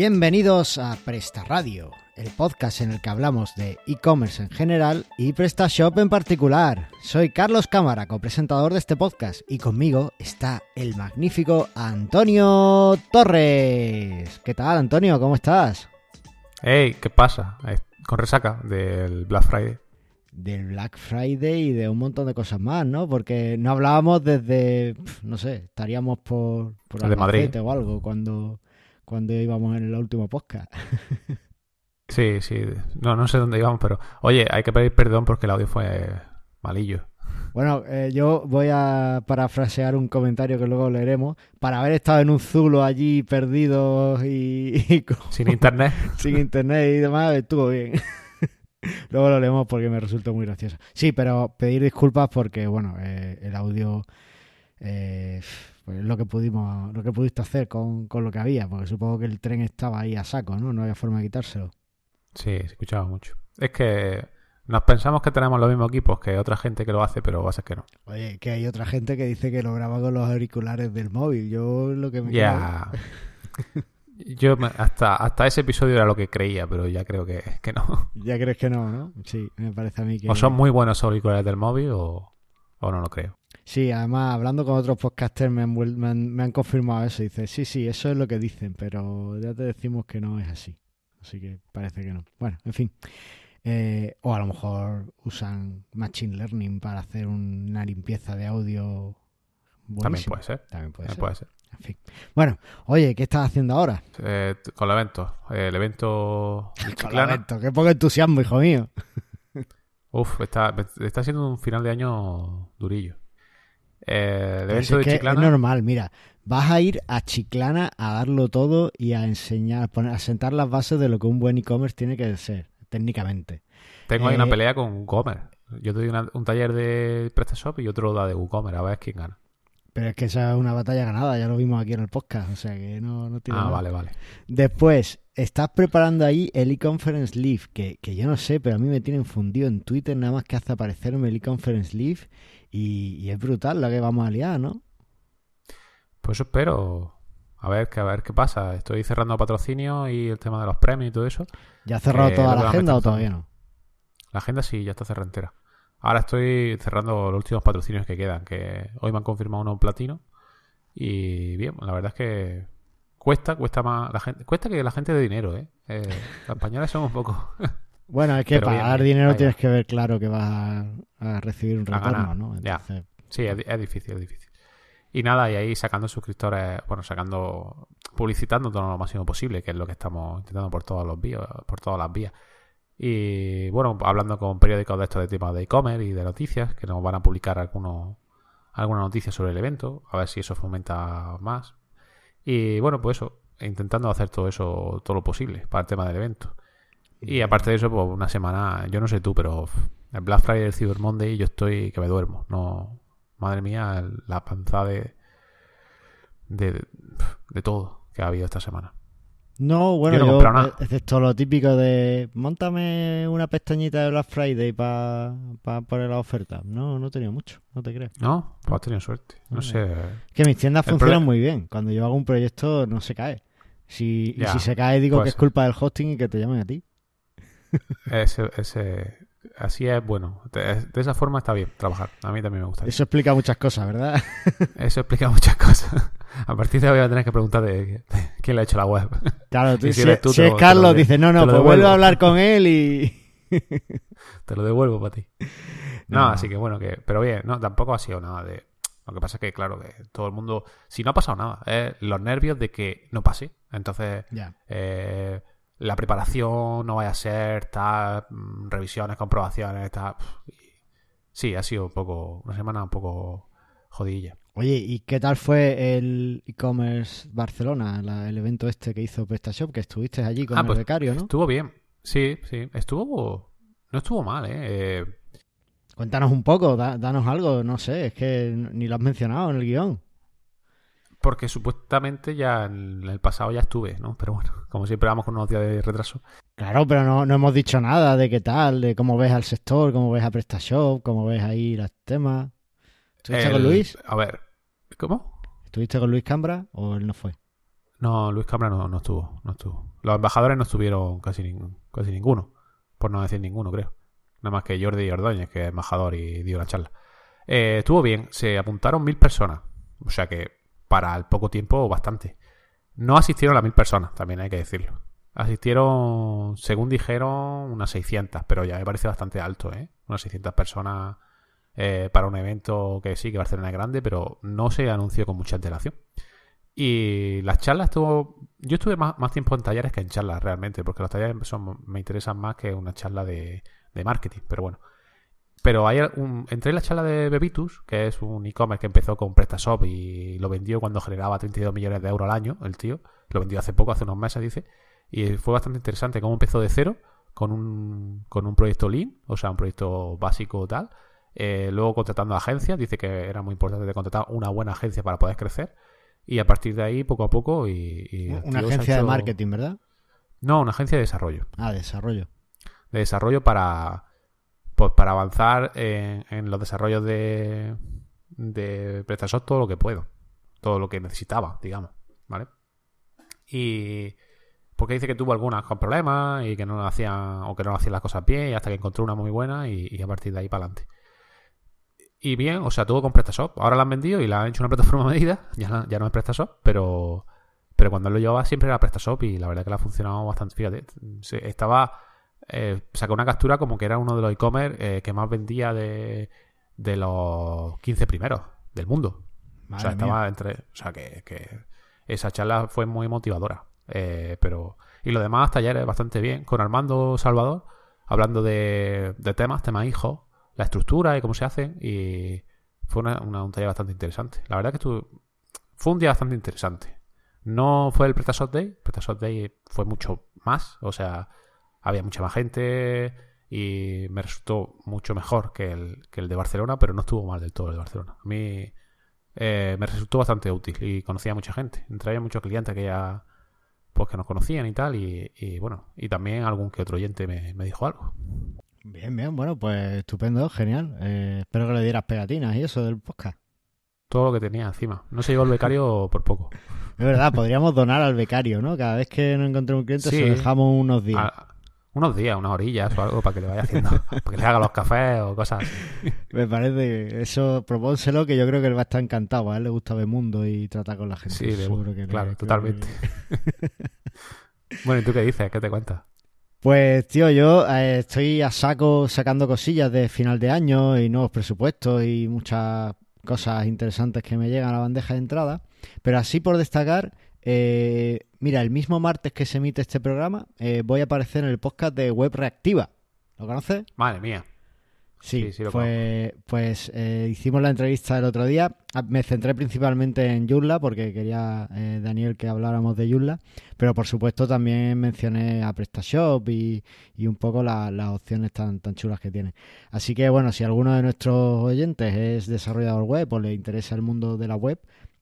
Bienvenidos a Presta Radio, el podcast en el que hablamos de e-commerce en general y PrestaShop en particular. Soy Carlos Cámara, copresentador de este podcast, y conmigo está el magnífico Antonio Torres. ¿Qué tal, Antonio? ¿Cómo estás? Hey, ¿qué pasa? Eh, Con resaca del Black Friday. Del Black Friday y de un montón de cosas más, ¿no? Porque no hablábamos desde, no sé, estaríamos por, por El de Madrid. O algo cuando, cuando íbamos en el último podcast. Sí, sí. No, no sé dónde íbamos, pero oye, hay que pedir perdón porque el audio fue malillo. Bueno, eh, yo voy a parafrasear un comentario que luego leeremos. Para haber estado en un zulo allí perdidos y, y con- Sin internet. sin internet y demás, estuvo bien. luego lo leemos porque me resultó muy gracioso. Sí, pero pedir disculpas porque, bueno, eh, el audio eh, pues es lo que pudimos, lo que pudiste hacer con, con lo que había, porque supongo que el tren estaba ahí a saco, ¿no? No había forma de quitárselo. Sí, se escuchaba mucho. Es que nos pensamos que tenemos los mismos equipos que otra gente que lo hace, pero va a ser que no. Oye, que hay otra gente que dice que lo graba con los auriculares del móvil. Yo lo que me Ya. Yo hasta, hasta ese episodio era lo que creía, pero ya creo que, que no. Ya crees que no, ¿no? Sí, me parece a mí que... O son muy buenos auriculares del móvil o, o no lo creo. Sí, además, hablando con otros podcasters me han, me han, me han confirmado eso. Dice, sí, sí, eso es lo que dicen, pero ya te decimos que no es así. Así que parece que no. Bueno, en fin. Eh, o a lo mejor usan Machine Learning para hacer una limpieza de audio También puede ser. También puede también ser. puede ser. En fin. Bueno, oye, ¿qué estás haciendo ahora? Eh, con el evento. El evento Con Chiclana. Lamento, Qué poco entusiasmo, hijo mío. Uf, está, está siendo un final de año durillo. Eh, el evento de que Chiclana. es normal, mira, vas a ir a Chiclana a darlo todo y a enseñar, a, poner, a sentar las bases de lo que un buen e-commerce tiene que ser, técnicamente. Tengo ahí una eh, pelea con WooCommerce. Yo te doy una- un taller de PrestaShop y otro da de WooCommerce. A ver quién gana. Pero es que esa es una batalla ganada, ya lo vimos aquí en el podcast, o sea que no, no tiene Ah, nada. vale, vale. Después, estás preparando ahí el e-conference Live, que, que yo no sé, pero a mí me tienen fundido en Twitter nada más que hace aparecerme el e-conference Live y, y es brutal la que vamos a liar, ¿no? Pues eso espero. A ver, que, a ver qué pasa. Estoy cerrando patrocinio y el tema de los premios y todo eso. ¿Ya has cerrado Eh, toda la agenda o todavía no? La agenda sí, ya está cerrada entera. Ahora estoy cerrando los últimos patrocinios que quedan. Que hoy me han confirmado uno en platino. Y bien, la verdad es que cuesta, cuesta más. La gente, cuesta que la gente dé dinero, ¿eh? eh los españoles son un poco. Bueno, es que Pero bien, bien, dinero tienes que ver claro que vas a, a recibir un retorno, ¿no? Entonces, Sí, es, es difícil, es difícil. Y nada, y ahí sacando suscriptores, bueno, sacando, publicitando todo lo máximo posible, que es lo que estamos intentando por todos los vías, por todas las vías. Y bueno, hablando con periódicos de estos de temas de e-commerce y de noticias, que nos van a publicar algunos, alguna noticia sobre el evento, a ver si eso fomenta más. Y bueno, pues eso, intentando hacer todo eso, todo lo posible para el tema del evento. Y aparte de eso, pues una semana, yo no sé tú, pero el Black Friday el Cyber Monday yo estoy que me duermo. No, madre mía, la panza de, de, de todo que ha habido esta semana. No, bueno, Yo no yo, nada. eh, excepto lo típico de montame una pestañita de Black Friday para poner la oferta. No, no he tenido mucho, no te creas. ¿No? Pues has tenido suerte. No sé. Que mis tiendas El funcionan muy bien. Cuando yo hago un proyecto no se cae. Si, y si se cae digo que es ser. culpa del hosting y que te llamen a ti. Ese, ese, así es bueno. De, de esa forma está bien trabajar. A mí también me gusta. Eso explica muchas cosas, ¿verdad? Eso explica muchas cosas. A partir de hoy voy a tener que preguntar de, de quién le ha hecho la web. Claro, tú- si, si tú, es lo- Carlos, dice, no, no, pues devuelvo. a hablar con él y... Te lo devuelvo para ti. No, No. así que bueno, que pero bien, no, tampoco ha sido nada de... Lo que pasa es que, claro, que todo el mundo... Si no ha pasado nada, es los nervios de que no pase. Entonces, Ya. eh, la preparación no vaya a ser, tal, mm, revisiones, comprobaciones, tal... Sí, ha sido un poco... Una semana un poco jodilla. Oye, ¿y qué tal fue el e-commerce Barcelona, la- el evento este que hizo PrestaShop, que estuviste allí con Ah, el pues, becario, ¿no? Estuvo bien. Sí, sí. Estuvo... No estuvo mal, ¿eh? eh Cuéntanos un poco, da- danos algo, no sé, es que ni lo has mencionado en el guion. Porque supuestamente ya en el pasado ya estuve, ¿no? Pero bueno, como siempre vamos con unos días de retraso. Claro, pero no, no hemos dicho nada de qué tal, de cómo ves al sector, cómo ves a PrestaShop, cómo ves ahí los temas. ¿Estuviste El- con Luis? A ver, ¿cómo? ¿Estuviste con Luis Cambra o él no fue? No, Luis Cámara no, no estuvo, no estuvo. Los embajadores no estuvieron casi, casi ninguno, por no decir ninguno, creo. Nada más que Jordi Ordóñez, que es embajador y dio la charla. Eh, estuvo bien, se apuntaron mil personas, o sea que para el poco tiempo bastante. No asistieron las mil personas, también hay que decirlo. Asistieron, según dijeron, unas 600, pero ya me parece bastante alto, ¿eh? Unas 600 personas eh, para un evento que sí, que Barcelona es grande, pero no se anunció con mucha antelación. Y las charlas estuvo. Yo estuve más, tiempo en talleres que en charlas realmente, porque las talleres me interesan más que una charla de, marketing, pero bueno. Pero hay un, entré en la charla de Bebitus, que es un e-commerce que empezó con PrestaShop y lo vendió cuando generaba 32 millones de euros al año, el tío. Lo vendió hace poco, hace unos meses, dice. Y fue bastante interesante cómo empezó de cero con un, con un proyecto Lean, o sea, un proyecto básico tal. Eh, luego contratando agencias, dice que era muy importante contratar una buena agencia para poder crecer y a partir de ahí, poco a poco. Y, una agencia de marketing, ¿verdad? No, una agencia de desarrollo. Ah, desarrollo. De desarrollo para, pues, para avanzar en, los desarrollos de, de PrestaShop todo lo que puedo. Todo lo que necesitaba, digamos. ¿Vale? Y porque dice que tuvo algunas con problemas y que no hacían o que no hacían las cosas bien y hasta que encontró una muy buena y, a partir de ahí para adelante. Y bien, o sea, todo con PrestaShop. Ahora la han vendido y la han hecho una plataforma medida. Ya, ya no es PrestaShop, pero, pero cuando lo llevaba siempre era PrestaShop y la verdad que le ha funcionado bastante. Fíjate, estaba. Eh, sacó una captura como que era uno de los e-commerce eh, que más vendía de, de los 15 primeros del mundo. o sea, estaba entre. O sea, que, que, esa charla fue muy motivadora. Eh, pero. Y lo demás, talleres bastante bien. Con Armando Salvador, hablando de, de temas, temas hijos la estructura y cómo se hace. Y fue una, un taller bastante interesante. La verdad que fue un día bastante interesante. No fue el PrestaShop Day. PrestaShop Day fue mucho más. O sea, había mucha más gente y me resultó mucho mejor que el, que el de Barcelona, pero no estuvo mal del todo el de Barcelona. A mí eh, me resultó bastante útil y conocía a mucha gente. Entraía muchos clientes que ya pues que nos conocían y tal. Y, bueno, y también algún que otro oyente me, me dijo algo. Bien, bien, bueno, pues estupendo, genial. Eh, espero que le dieras pegatinas y eso del podcast. Todo lo que tenía encima. No se llevó el becario por poco. Es verdad, podríamos donar al becario, ¿no? Cada vez que nos encontremos un cliente se lo dejamos unos días. Unos días, unas orillas o algo para que le vaya haciendo, para que le haga los cafés o cosas así. Me parece, eso propónselo que yo creo que él va a estar encantado. A él le gusta ver mundo y tratar con la gente. Sí, Seguro que claro, totalmente. bueno, ¿y tú qué dices? ¿Qué te cuentas? Pues tío, yo eh, estoy a saco sacando cosillas de final de año y nuevos presupuestos y muchas cosas interesantes que me llegan a la bandeja de entrada. Pero así por destacar, eh, mira, el mismo martes que se emite este programa, eh, voy a aparecer en el podcast de Web Reactiva. ¿Lo conoces? Madre mía. Sí, pues, pues eh, hicimos la entrevista el otro día. Ah, me centré principalmente en Joomla porque quería, eh, Daniel, que habláramos de Joomla. Pero por supuesto también mencioné a PrestaShop y, y un poco las opciones tan, tan chulas que tiene. Así que bueno, si alguno de nuestros oyentes es desarrollador web o le interesa el mundo de la web,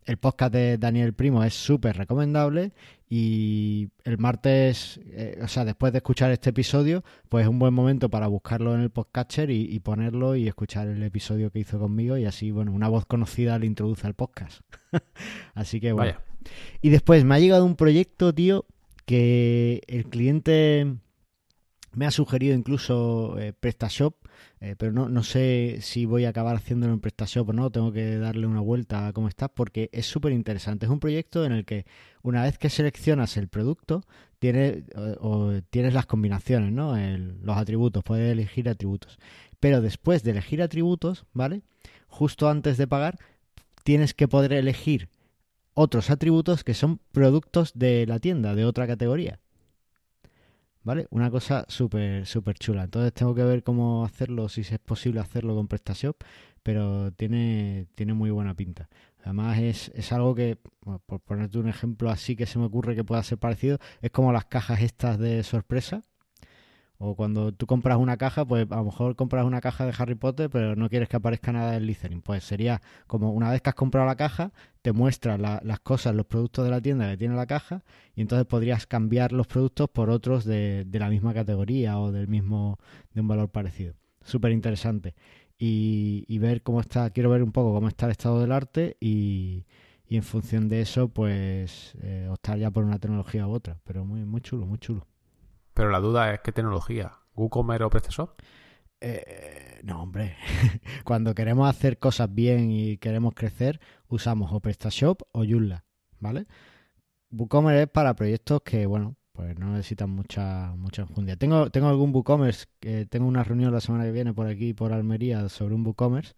el podcast de Daniel Primo es súper recomendable y el martes, eh, o sea, después de escuchar este episodio, pues es un buen momento para buscarlo en el podcatcher y, y, ponerlo y escuchar el episodio que hizo conmigo y así, bueno, una voz conocida le introduce al podcast. así que bueno. Y después me ha llegado un proyecto, tío, que el cliente me ha sugerido incluso eh, PrestaShop, eh, pero no, no sé si voy a acabar haciéndolo en PrestaShop o no. Tengo que darle una vuelta a cómo está porque es súper interesante. Es un proyecto en el que una vez que seleccionas el producto, tienes, o, tienes las combinaciones, ¿no? los atributos, puedes elegir atributos. Pero después de elegir atributos, ¿vale? Justo antes de pagar, tienes que poder elegir otros atributos que son productos de la tienda, de otra categoría. ¿Vale? Una cosa súper, súper chula. Entonces tengo que ver cómo hacerlo, si es posible hacerlo con PrestaShop, pero tiene, tiene muy buena pinta. Además es, es algo que, por ponerte un ejemplo así que se me ocurre que pueda ser parecido, es como las cajas estas de sorpresa, o cuando tú compras una caja, pues a lo mejor compras una caja de Harry Potter, pero no quieres que aparezca nada del listening. Pues sería como una vez que has comprado la caja, te muestra las cosas, los productos de la tienda que tiene la caja, y entonces podrías cambiar los productos por otros de, la misma categoría o del mismo, de un valor parecido. Súper interesante. Y, ver cómo está, quiero ver un poco cómo está el estado del arte y, y en función de eso, pues eh, optar ya por una tecnología u otra. Pero muy, muy chulo, muy chulo. Pero la duda es qué tecnología, WooCommerce o PrestaShop. Eh, no, hombre. Cuando queremos hacer cosas bien y queremos crecer, usamos o PrestaShop o Joomla, ¿vale? WooCommerce es para proyectos que, bueno, pues no necesitan mucha mucha enjundia. Tengo, tengo algún WooCommerce, tengo una reunión la semana que viene por aquí, por Almería, sobre un WooCommerce.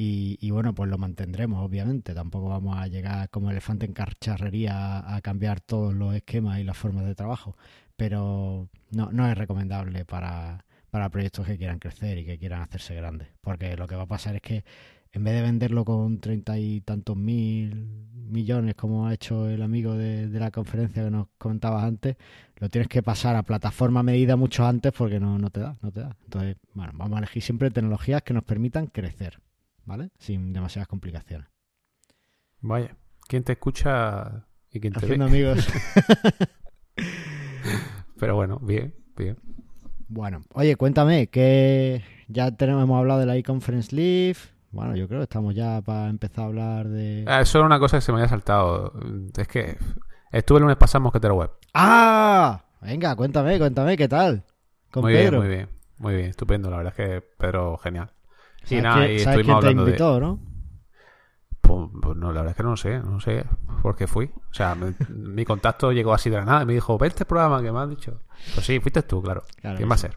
Y, bueno, pues lo mantendremos, obviamente. Tampoco vamos a llegar como elefante en carcharrería a, a cambiar todos los esquemas y las formas de trabajo. Pero no, no es recomendable para, para proyectos que quieran crecer y que quieran hacerse grandes. Porque lo que va a pasar es que en vez de venderlo con treinta y tantos mil millones como ha hecho el amigo de, de la conferencia que nos comentabas antes, lo tienes que pasar a plataforma medida mucho antes porque no, no te da, no te da. Entonces, bueno, vamos a elegir siempre tecnologías que nos permitan crecer, ¿vale? Sin demasiadas complicaciones. Vaya, ¿quién te escucha y quién te Haciendo ve? amigos. Pero bueno, bien, bien. Bueno, oye, cuéntame, que ya tenemos, hemos hablado de la e-conference Live. Bueno, yo creo que estamos ya para empezar a hablar de... Ah, Eso era una cosa que se me había saltado. Es que estuve el lunes pasado en Mosquetero Web. ¡Ah! Venga, cuéntame, cuéntame, ¿qué tal? Con muy Pedro. bien, muy bien. Muy bien, estupendo. La verdad es que Pedro, genial. Y ¿Sabes nada, y ¿Sabes estuvimos quién te hablando de... no? Pues, no, la verdad es que no sé, no sé por qué fui. O sea, me- mi contacto llegó así de la nada y me dijo, ve este programa que me has dicho. Pues sí, fuiste tú, claro. Claro ¿Quién va a ser?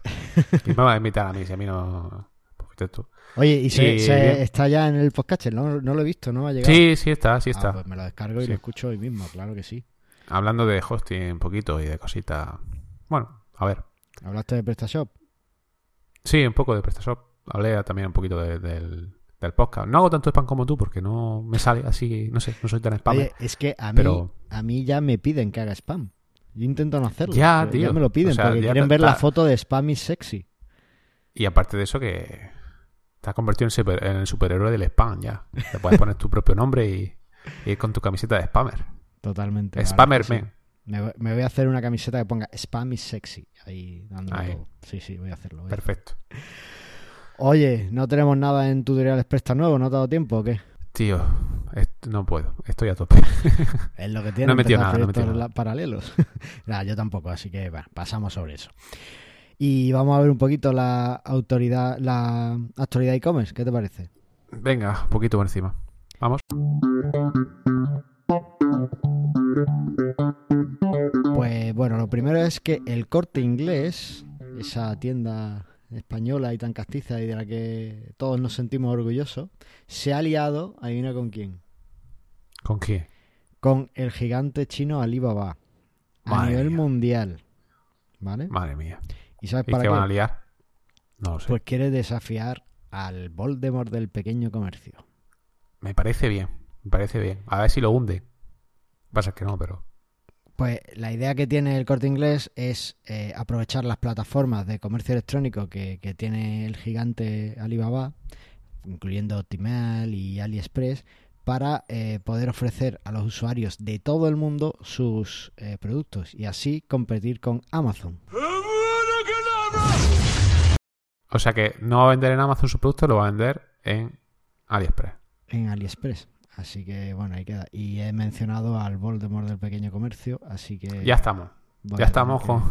¿Quién me va a invitar a mí si a mí no... Pues fuiste tú. Oye, y, se, Y se- bien. está ya en el podcast, ¿no? No lo he visto, ¿no? Ha llegado. Sí, sí está, sí Ah, está. pues me lo descargo y Sí. lo escucho hoy mismo, claro que sí. Hablando de hosting un poquito y de cositas. Bueno, a ver. ¿Hablaste de PrestaShop? Sí, un poco de PrestaShop. Hablé también un poquito de- del, del podcast. No hago tanto spam como tú porque no me sale así, no sé, no soy tan spam. Es que a mí, pero- a mí ya me piden que haga spam. Yo intento no hacerlo. Ya, tío. me lo piden O sea, porque ya quieren ver la foto de spam y sexy. Y aparte de eso que te has convertido en, super- en el superhéroe del spam ya. Te puedes poner tu propio nombre y, y ir con tu camiseta de spammer. Totalmente. Spammer sí. Me, voy- me voy a hacer una camiseta que ponga spam y sexy. Ahí dándolo Ahí. todo. Sí, sí, voy a hacerlo. voy a Perfecto. Oye, no tenemos nada en tutoriales Presta nuevo, ¿no te ha dado tiempo o qué? Tío, no puedo. Estoy a tope. Es lo que tiene. No he metido nada, no metido nada. paralelos. Nada, yo tampoco, así que bueno, pasamos sobre eso. Y vamos a ver un poquito la autoridad, la actualidad e-commerce, ¿qué te parece? Venga, un poquito por encima. Vamos. Pues bueno, lo primero es que el corte inglés, esa tienda española y tan castiza y de la que todos nos sentimos orgullosos, se ha aliado, adivina con quién, ¿Con quién? con el gigante chino Alibaba a nivel mía. mundial. ¿Vale? Madre mía. ¿Y sabes ¿Y para qué qué? van a liar? No lo sé. Pues quiere desafiar al Voldemort del pequeño comercio. Me parece bien. Me parece bien. A ver si lo hunde. Pasa que no, pero. Pues la idea que tiene el corte inglés es eh, aprovechar las plataformas de comercio electrónico que, que tiene el gigante Alibaba, incluyendo Optimal y AliExpress, para eh, poder ofrecer a los usuarios de todo el mundo sus eh, productos y así competir con Amazon. O sea que no va a vender en Amazon su producto, lo va a vender en AliExpress. en AliExpress. Así que bueno, ahí queda. Y he mencionado al Voldemort del pequeño comercio, así que... Ya estamos. Ya estamos con,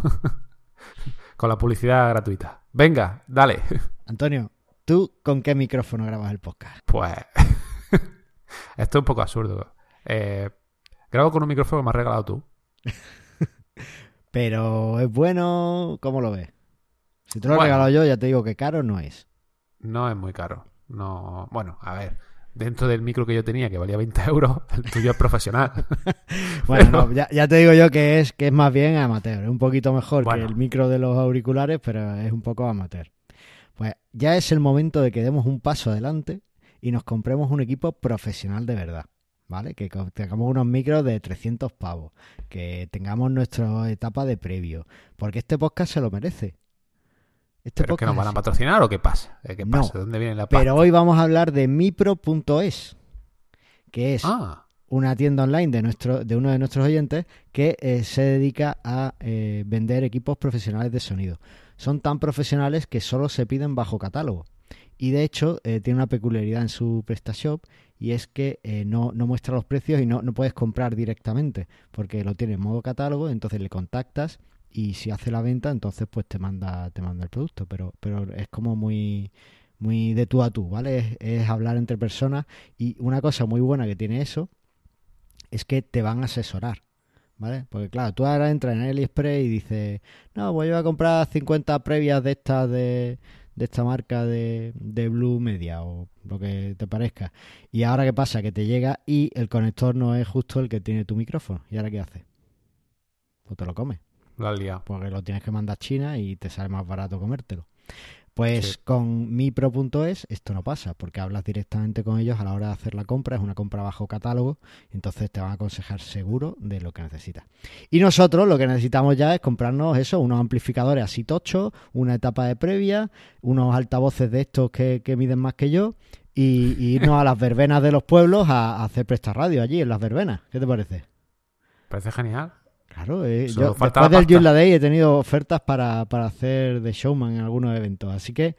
con la publicidad gratuita. Venga, dale. Antonio, ¿tú con qué micrófono grabas el podcast? Pues. Esto es un poco absurdo. Eh, grabo con un micrófono que me has regalado tú. Pero es bueno, ¿cómo lo ves? Si te lo he Bueno. regalado yo, ya te digo que caro no es. No es muy caro. No. Bueno, a ver. Dentro del micro que yo tenía, que valía 20 euros, el tuyo es profesional. Bueno, Pero- no, ya, ya te digo yo que es que es más bien amateur, es un poquito mejor Bueno. que el micro de los auriculares, pero es un poco amateur. Pues ya es el momento de que demos un paso adelante y nos compremos un equipo profesional de verdad, ¿vale? Que tengamos unos micros de 300 pavos, que tengamos nuestra etapa de previo, porque este podcast se lo merece. Este ¿Pero que nos van a patrocinar o qué pasa? ¿Qué No. pasa? ¿De dónde viene la pasta? Pero hoy vamos a hablar de mipro.es, que es Ah, una tienda online de nuestro de uno de nuestros oyentes que eh, se dedica a eh, vender equipos profesionales de sonido. Son tan profesionales que solo se piden bajo catálogo. Y de hecho eh, tiene una peculiaridad en su PrestaShop y es que no, no muestra los precios y no, no puedes comprar directamente porque lo tiene en modo catálogo, entonces le contactas y si hace la venta, entonces pues te manda, te manda el producto, pero, pero es como muy muy de tú a tú, ¿vale? Es, hablar entre personas y una cosa muy buena que tiene eso es que te van a asesorar. ¿Vale? Porque claro, tú ahora entras en AliExpress y dices, no, voy a comprar 50 previas de estas de, de esta marca de, de Blue Media o lo que te parezca. Y ahora qué pasa, que te llega y el conector no es justo el que tiene tu micrófono. ¿Y ahora qué haces? Pues te lo comes. La. Porque lo tienes que mandar a China y te sale más barato comértelo. Pues Sí. con mipro.es esto no pasa, porque hablas directamente con ellos a la hora de hacer la compra, es una compra bajo catálogo, entonces te van a aconsejar seguro de lo que necesitas. Y nosotros lo que necesitamos ya es comprarnos eso, unos amplificadores así tochos, una etapa de previa, unos altavoces de estos que, que miden más que yo, y, y irnos a las verbenas de los pueblos a, a hacer presta radio allí en las verbenas. ¿Qué te parece? Parece genial. Claro, eh, yo después del. Joomla Day he tenido ofertas para, para hacer de showman en algunos eventos, así que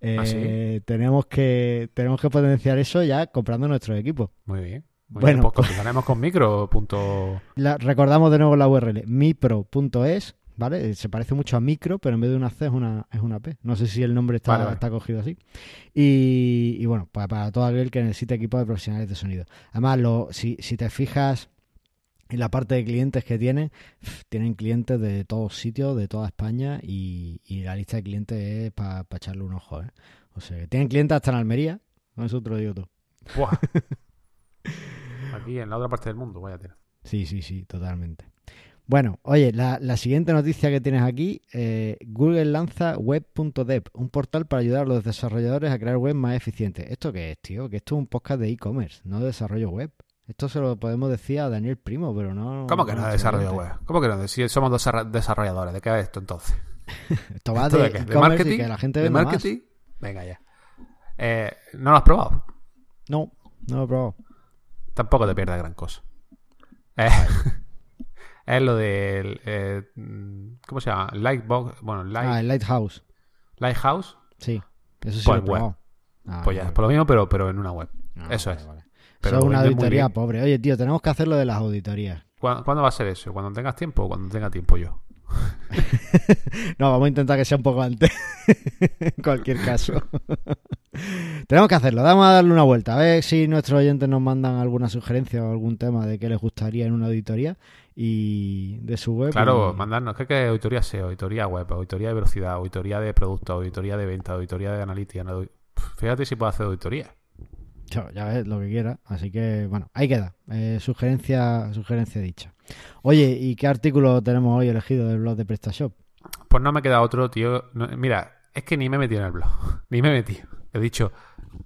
eh, ¿Ah, sí? tenemos que tenemos que potenciar eso ya comprando nuestros equipos. Muy bien. Muy Bueno, bien, pues pues- continuaremos con micro. Punto... La- recordamos de nuevo la URL mipro.es, ¿vale? Eh, Se parece mucho a micro, pero en vez de una C es una, es una P. No sé si el nombre está, Vale, vale. está cogido así. Y, y bueno, para, para todo aquel que necesite equipos de profesionales de sonido. Además, lo, si, si te fijas en la parte de clientes que tienen, tienen clientes de todos sitios, de toda España, y, y la lista de clientes es para echarle un ojo, ¿eh? O sea, que tienen clientes hasta en Almería, con eso te lo digo. Buah. Aquí en la otra parte del mundo, vaya tela. Sí, sí, sí, totalmente. Bueno, oye, la, la siguiente noticia que tienes aquí, eh, Google lanza web.dev, un portal para ayudar a los desarrolladores a crear web más eficientes. ¿Esto qué es, tío? Que esto es un podcast de e-commerce, no de desarrollo web. Esto se lo podemos decir a Daniel Primo, pero no... ¿Cómo que no nuestro desarrollo web? ¿Cómo que no? Si somos desarra- desarrolladores, ¿de qué es esto entonces? Esto va ¿Esto de, de qué? ¿De e-commerce y marketing? que la gente ¿De más. marketing? Venga ya. Eh, ¿No lo has probado? No, no lo he probado. Tampoco te pierdas gran cosa. Eh, es lo del... eh, ¿Cómo se llama? Lightbox... Bueno, Light, Ah, el Lighthouse. Lighthouse. Sí, eso sí Pues lo he web. probado. Ah, Pues ya, es por lo mismo, pero, pero en una web. Ah, eso vale, es. vale. Pero Eso es una auditoría pobre. Oye, tío, tenemos que hacer lo de las auditorías. ¿Cuándo, va a ser eso? ¿Cuando tengas tiempo o cuando tenga tiempo yo? No, vamos a intentar que sea un poco antes. en cualquier caso. Tenemos que hacerlo. Vamos a darle una vuelta. A ver si nuestros oyentes nos mandan alguna sugerencia o algún tema de qué les gustaría en una auditoría y de su web. Claro, y- mandarnos. ¿Qué que auditoría SEO? Auditoría web, auditoría de velocidad, auditoría de producto, auditoría de venta, auditoría de analítica. Fíjate si puedo hacer auditoría. Ya ves, lo que quiera. Así que, bueno, ahí queda. Eh, sugerencia, sugerencia dicha. Oye, ¿y qué artículo tenemos hoy elegido del blog de PrestaShop? Pues no me queda otro, tío. Mira, es que ni me he metido en el blog. Ni me he metido. He dicho,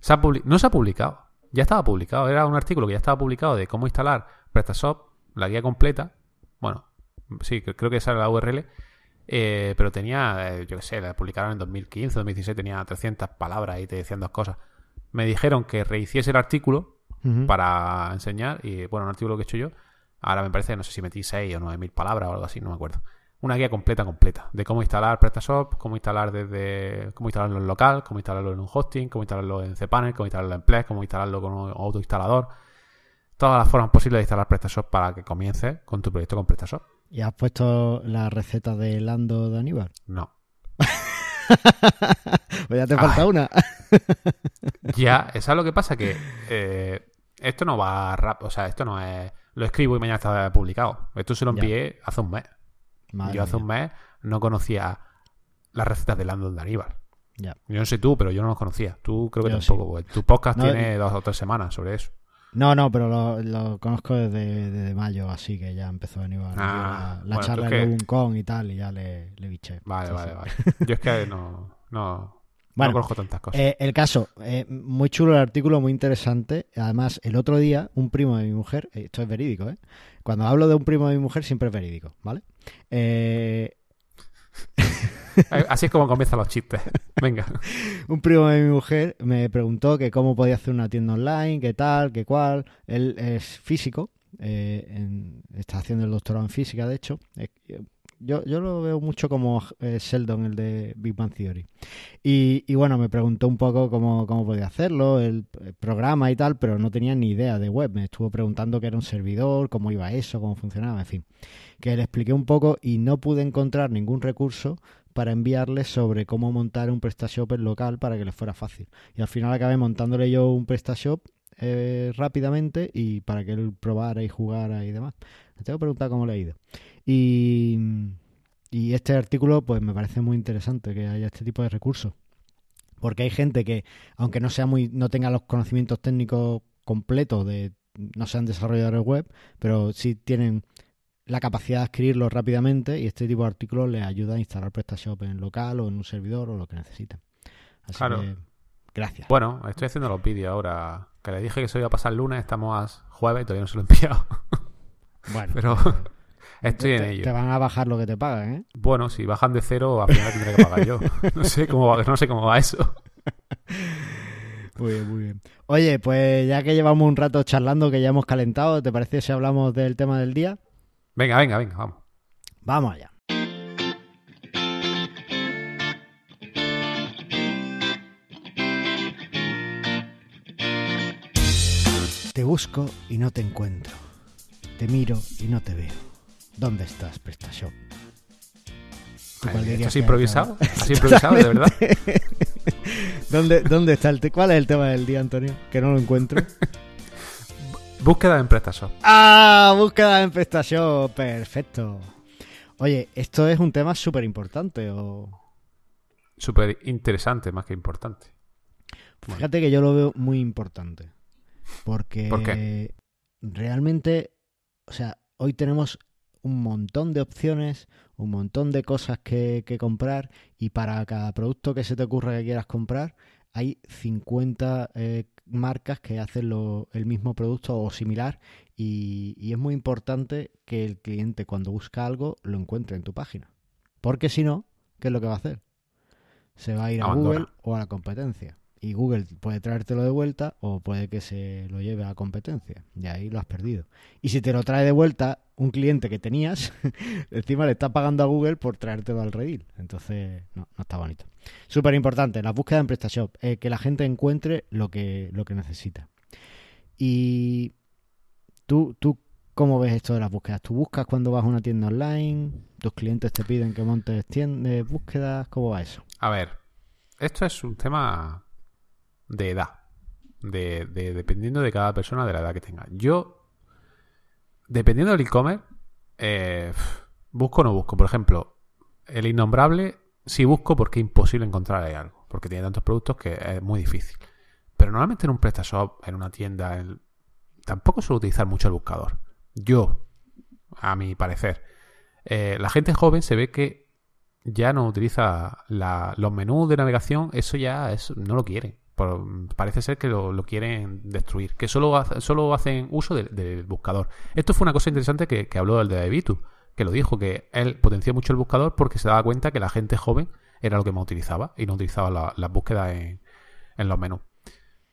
se ha no se ha publicado. Ya estaba publicado. Era un artículo que ya estaba publicado de cómo instalar PrestaShop, la guía completa. Bueno, sí, creo que esa era la URL. Eh, pero tenía, eh, yo qué sé, la publicaron en 2015, 2016, tenía 300 palabras y te decían dos cosas. Me dijeron que rehiciese el artículo para enseñar. Y bueno, un artículo que he hecho yo. Ahora me parece, no sé si metí 6 o 9 mil palabras o algo así, no me acuerdo. Una guía completa, completa. De cómo instalar PrestaShop, cómo instalar desde. cómo instalarlo en local, cómo instalarlo en un hosting, cómo instalarlo en cPanel, cómo instalarlo en Plex, cómo instalarlo con un autoinstalador. Todas las formas posibles de instalar PrestaShop para que comiences con tu proyecto con PrestaShop. ¿Y has puesto la receta de Lando de Aníbal? No. pues ya te falta Ay. una. Ya, eso es lo que pasa que eh, esto no va rap, o sea, esto no es lo escribo y mañana está publicado. Esto se lo Ya. envié hace un mes. Madre yo hace mía. un mes no conocía las recetas de Landon de Aníbal. Ya. Yo no sé tú, pero yo no los conocía. Tú creo que Yo tampoco. porque Tu podcast No, tiene dos o tres semanas sobre eso. No, no, pero lo, lo conozco desde, desde mayo, así que ya empezó Aníbal. Ah, la la bueno, charla de que- Loguncon y tal, y ya le, le biché. Vale, vale, vale. Yo es que no, no, Bueno, no conozco tantas cosas. Eh, el caso, eh, muy chulo el artículo, muy interesante. Además, el otro día, un primo de mi mujer, eh, esto es verídico, ¿eh? Cuando hablo de un primo de mi mujer, siempre es verídico, ¿vale? Eh, Eh, Así es como comienzan los chistes. Venga. un primo de mi mujer me preguntó que cómo podía hacer una tienda online, qué tal, qué cual. Él es físico, eh, en- está haciendo el doctorado en física, de hecho. Yo, yo lo veo mucho como eh, Sheldon, el de Big Bang Theory. Y, y bueno, me preguntó un poco cómo, cómo podía hacerlo, el, programa y tal, pero no tenía ni idea de web. Me estuvo preguntando qué era un servidor, cómo iba eso, cómo funcionaba, en fin. Que le expliqué un poco y no pude encontrar ningún recurso para enviarle sobre cómo montar un PrestaShop local para que le fuera fácil. Y al final acabé montándole yo un PrestaShop eh, rápidamente y para que él probara y jugara y demás. Le tengo que preguntar cómo le ha ido. Y, y este artículo pues me parece muy interesante que haya este tipo de recursos. Porque hay gente que, aunque no sea muy, no tenga los conocimientos técnicos completos de, no sean desarrolladores web, pero sí tienen la capacidad de escribirlo rápidamente y este tipo de artículos les ayuda a instalar PrestaShop en local o en un servidor o lo que necesiten. Así Claro. que, gracias. Bueno, estoy haciendo los vídeos ahora. Que le dije que se iba a pasar el lunes, estamos a jueves y todavía no se lo he enviado. Bueno, Pero estoy en te, ello. te van a bajar lo que te pagan, ¿eh? Bueno, si bajan de cero, al final tendré que pagar yo. No sé cómo va, no sé cómo va eso. Muy bien, muy bien. Oye, pues ya que llevamos un rato charlando, que ya hemos calentado, ¿te parece si hablamos del tema del día? Venga, venga, venga, vamos. Vamos allá. Te busco y no te encuentro. Te miro y no te veo. ¿Dónde estás, PrestaShop? ¿Tú cuál ¿Esto es improvisado? ¿Has improvisado, de verdad? ¿Dónde, ¿Dónde está el te- ¿Cuál es el tema del día, Antonio? Que no lo encuentro. Búsqueda en PrestaShop. ¡Ah! Búsqueda en PrestaShop. Perfecto. Oye, esto es un tema súper importante. O... Súper interesante, más que importante. Fíjate que yo lo veo muy importante. Porque ¿Por qué? realmente, o sea, hoy tenemos un montón de opciones, un montón de cosas que, que comprar y para cada producto que se te ocurra que quieras comprar hay 50 eh, marcas que hacen lo- el mismo producto o similar y, y es muy importante que el cliente cuando busca algo lo encuentre en tu página. Porque si no, ¿qué es lo que va a hacer? Se va a ir a Abandona. Google o a la competencia. Y Google puede traértelo de vuelta o puede que se lo lleve a competencia. Y ahí lo has perdido. Y si te lo trae de vuelta un cliente que tenías, encima le estás pagando a Google por traértelo al redil. Entonces, no, no está bonito. Súper importante, la búsqueda en PrestaShop. eh, que la gente encuentre lo que, lo que necesita. Y tú, tú, ¿cómo ves esto de las búsquedas? ¿Tú buscas cuando vas a una tienda online? ¿Tus clientes te piden que montes tiendas, búsquedas? ¿Cómo va eso? A ver, esto es un tema de edad. De, de- dependiendo de cada persona, de la edad que tenga. Yo, dependiendo del e-commerce, eh, busco o no busco. Por ejemplo, el innombrable, sí busco porque es imposible encontrar ahí algo. Porque tiene tantos productos que es muy difícil. Pero normalmente en un PrestaShop, en una tienda, en- tampoco suelo utilizar mucho el buscador. Yo, a mi parecer. Eh, la gente joven se ve que ya no utiliza los menús de navegación, eso ya es, no lo quieren. Por- parece ser que lo, lo quieren destruir, que solo, solo hacen uso del, buscador. Esto fue una cosa interesante que, que habló el de Evitu, que lo dijo, que él potenció mucho el buscador porque se daba cuenta que la gente joven era lo que más utilizaba y no utilizaba la- las búsquedas en, en los menús.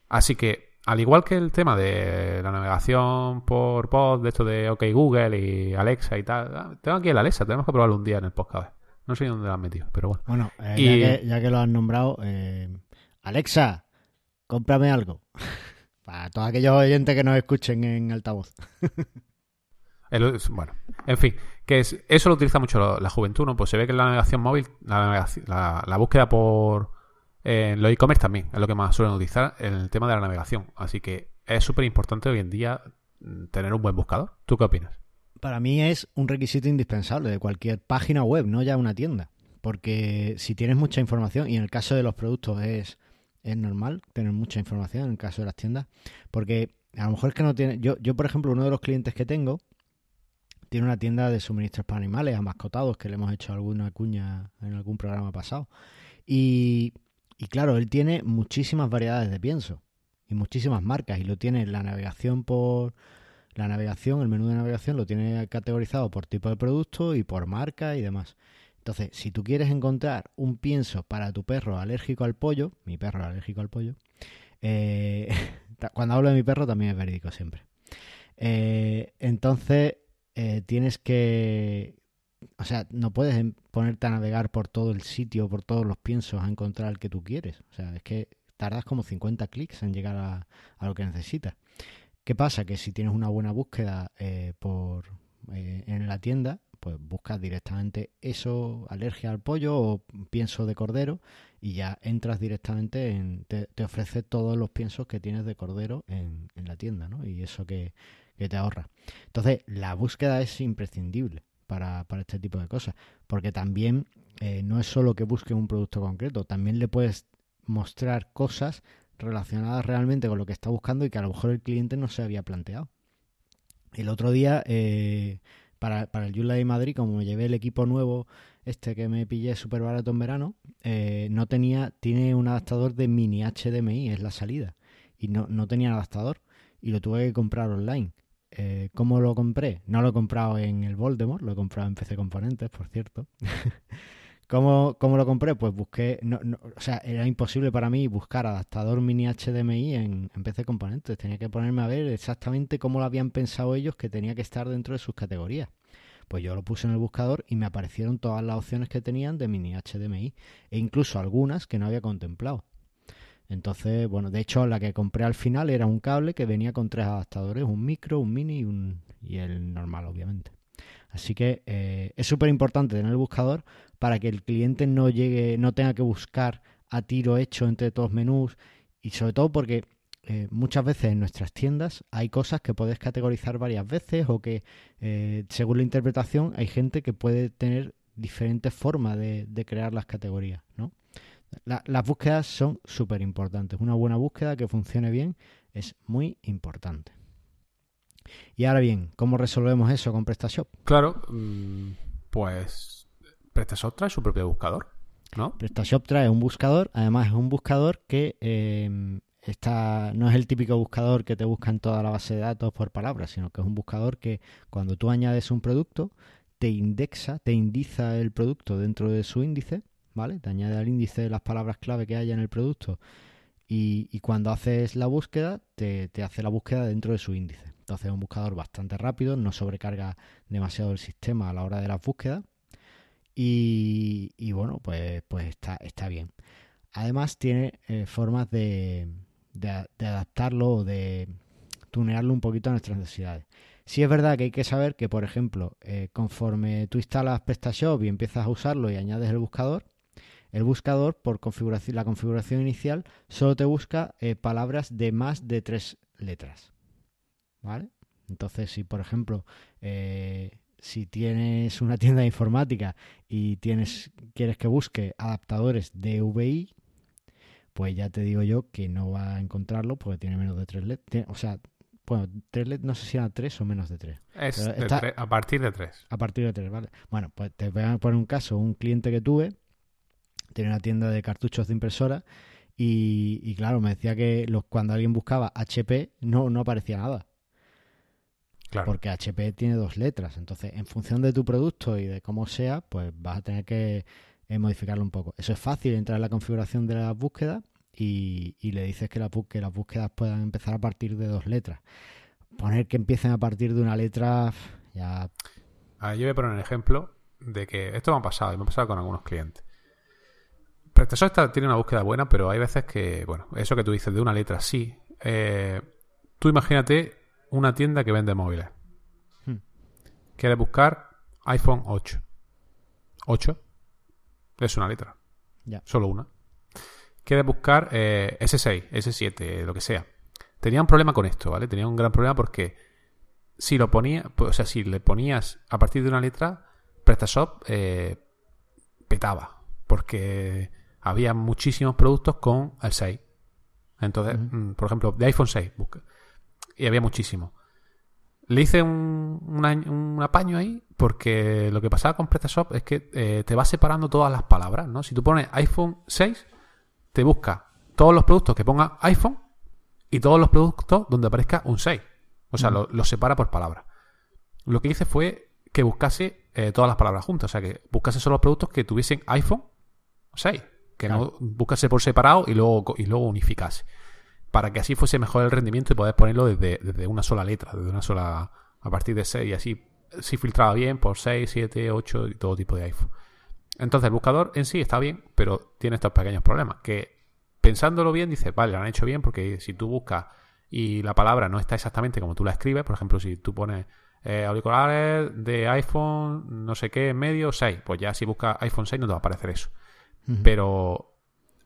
Así que, al igual que el tema de la navegación por pod, de esto de OK Google y Alexa y tal, ah, tengo aquí el Alexa, tenemos que probarlo un día en el podcast. No sé dónde lo han metido, pero bueno. Bueno, eh, Y- ya, que, ya que lo has nombrado, eh, Alexa, cómprame algo. Para todos aquellos oyentes que nos escuchen en altavoz. El- bueno, en fin, que es, eso lo utiliza mucho la, la juventud, ¿no? Pues se ve que en la navegación móvil, la, navegación- la, la búsqueda por eh, en los e-commerce también es lo que más suelen utilizar en el tema de la navegación. Así que es súper importante hoy en día mm, tener un buen buscador. ¿Tú qué opinas? Para mí es un requisito indispensable de cualquier página web, no ya una tienda. Porque si tienes mucha información, y en el caso de los productos es, es normal tener mucha información en el caso de las tiendas, porque a lo mejor es que no tiene... Yo, yo, por ejemplo, uno de los clientes que tengo tiene una tienda de suministros para animales, a mascotados, que le hemos hecho alguna cuña en algún programa pasado. Y, y claro, él tiene muchísimas variedades de pienso y muchísimas marcas, y lo tiene en la navegación por la navegación, el menú de navegación lo tiene categorizado por tipo de producto y por marca y demás. Entonces, si tú quieres encontrar un pienso para tu perro alérgico al pollo, mi perro alérgico al pollo, eh, cuando hablo de mi perro también es verídico siempre. Eh, entonces, eh, tienes que o sea, no puedes em, ponerte a navegar por todo el sitio, por todos los piensos a encontrar el que tú quieres. O sea, es que tardas como 50 clics en llegar a, a lo que necesitas. ¿Qué pasa? Que si tienes una buena búsqueda eh, por, eh, en la tienda, pues buscas directamente eso, alergia al pollo o pienso de cordero y ya entras directamente en, te, ofrece todos los piensos que tienes de cordero en, la tienda, ¿no? Y eso que, te ahorra. Entonces, la búsqueda es imprescindible para, este tipo de cosas, porque también eh, no es solo que busque un producto concreto, también le puedes mostrar cosas relacionadas realmente con lo que está buscando y que a lo mejor el cliente no se había planteado. El otro día, eh, para, para, el Yula de Madrid, como me llevé el equipo nuevo, este que me pillé súper barato en verano, eh, no tenía, tiene un adaptador de mini HDMI, es la salida, y no, no tenía adaptador, y lo tuve que comprar online. Eh, ¿Cómo lo compré? No lo he comprado en el Voldemort, lo he comprado en PC Componentes, por cierto. ¿Cómo, lo compré? Pues busqué, no, o sea, era imposible para mí buscar adaptador mini HDMI en, en, PC Componentes. Tenía que ponerme a ver exactamente cómo lo habían pensado ellos que tenía que estar dentro de sus categorías. Pues yo lo puse en el buscador y me aparecieron todas las opciones que tenían de mini HDMI e incluso algunas que no había contemplado. Entonces, bueno, de hecho la que compré al final era un cable que venía con tres adaptadores, un micro, un mini y, un, y el normal, obviamente. Así que eh, es súper importante tener el buscador para que el cliente no llegue, no tenga que buscar a tiro hecho entre todos menús y sobre todo porque eh, muchas veces en nuestras tiendas hay cosas que puedes categorizar varias veces o que eh, según la interpretación hay gente que puede tener diferentes formas de, crear las categorías, ¿no? las búsquedas son súper importantes. Una buena búsqueda que funcione bien es muy importante. Y ahora bien, ¿cómo resolvemos eso con PrestaShop? Claro, mm, pues PrestaShop trae su propio buscador, ¿no? PrestaShop trae un buscador, además es un buscador que eh, está, no es el típico buscador que te busca en toda la base de datos por palabras, sino que es un buscador que cuando tú añades un producto, te indexa, te indiza el producto dentro de su índice, ¿vale? Te añade al índice las palabras clave que haya en el producto y, cuando haces la búsqueda, te, hace la búsqueda dentro de su índice. Entonces es un buscador bastante rápido, no sobrecarga demasiado el sistema a la hora de la búsqueda. Y, bueno, pues, pues está, está bien. Además tiene eh, formas de, adaptarlo o de tunearlo un poquito a nuestras necesidades. Sí es verdad que hay que saber que, por ejemplo, eh, conforme tú instalas PrestaShop y empiezas a usarlo y añades el buscador, el buscador, por configuración, la configuración inicial, solo te busca eh, palabras de más de tres letras. ¿Vale? Entonces, si por ejemplo, eh, si tienes una tienda de informática y tienes, quieres que busque adaptadores DVI, pues ya te digo yo que no va a encontrarlo porque tiene menos de tres letras. O sea, bueno, tres letras, no sé si era tres o menos de tres. Es a partir de tres. A partir de tres, ¿vale? Bueno, pues te voy a poner un caso, un cliente que tuve tenía una tienda de cartuchos de impresora y, claro, me decía que los, cuando alguien buscaba HP no, no aparecía nada. Claro. Porque HP tiene dos letras. Entonces, en función de tu producto y de cómo sea, pues vas a tener que eh, modificarlo un poco. Eso es fácil, entrar en la configuración de las búsquedas y, le dices que, la, que las búsquedas puedan empezar a partir de dos letras. Poner que empiecen a partir de una letra, ya. yo voy a poner un ejemplo de que esto me ha pasado y me ha pasado con algunos clientes. PrestaShop tiene una búsqueda buena, pero hay veces que, bueno, eso que tú dices de una letra, sí. Eh, tú imagínate una tienda que vende móviles. Hmm. Quieres buscar iPhone 8. 8 es una letra. Ya. Solo una. Quieres buscar eh, S6, S7, lo que sea. Tenía un problema con esto, ¿vale? Tenía un gran problema porque si lo ponía, pues, o sea, si le ponías a partir de una letra, PrestaShop eh, petaba. Porque había muchísimos productos con el 6. Entonces, mm, por ejemplo, de iPhone 6, y había muchísimo. Le hice un, un, apaño ahí porque lo que pasaba con PrestaShop es que eh, te va separando todas las palabras, ¿no? Si tú pones iPhone 6, te busca todos los productos que ponga iPhone y todos los productos donde aparezca un 6. O sea, lo, separa por palabra. Lo que hice fue que buscase eh, todas las palabras juntas. O sea, que buscase solo los productos que tuviesen iPhone 6 que no buscase por separado y luego, y luego unificase. Para que así fuese mejor el rendimiento y poder ponerlo desde, una sola letra, desde una sola, a partir de 6 y así si filtraba bien por 6, 7, 8 y todo tipo de iPhone. Entonces el buscador en sí está bien, pero tiene estos pequeños problemas. Que pensándolo bien, dices, vale, lo han hecho bien porque si tú buscas y la palabra no está exactamente como tú la escribes, por ejemplo, si tú pones eh, auriculares de iPhone, no sé qué, medio 6, pues ya si buscas iPhone 6 no te va a aparecer eso. Pero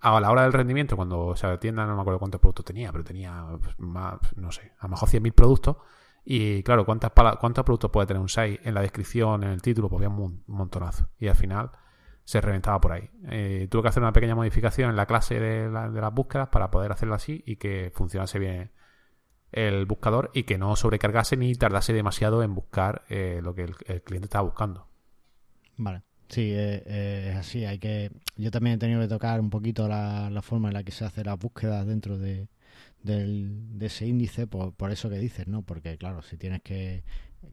a la hora del rendimiento, cuando o sea, tienda, no me acuerdo cuántos productos tenía, pero tenía pues, más, no sé, a lo mejor 100.000 productos. Y claro, ¿cuántas ¿cuántos productos puede tener un 6 en la descripción, en el título? Pues había un montonazo. Y al final se reventaba por ahí. Eh, tuve que hacer una pequeña modificación en la clase de, las búsquedas para poder hacerlo así y que funcionase bien el buscador y que no sobrecargase ni tardase demasiado en buscar eh, lo que el, cliente estaba buscando. Vale. Sí, eh, es así. Hay que. Yo también he tenido que tocar un poquito la, forma en la que se hace las búsquedas dentro de, de ese índice, por, por eso que dices, ¿no? Porque claro, si tienes que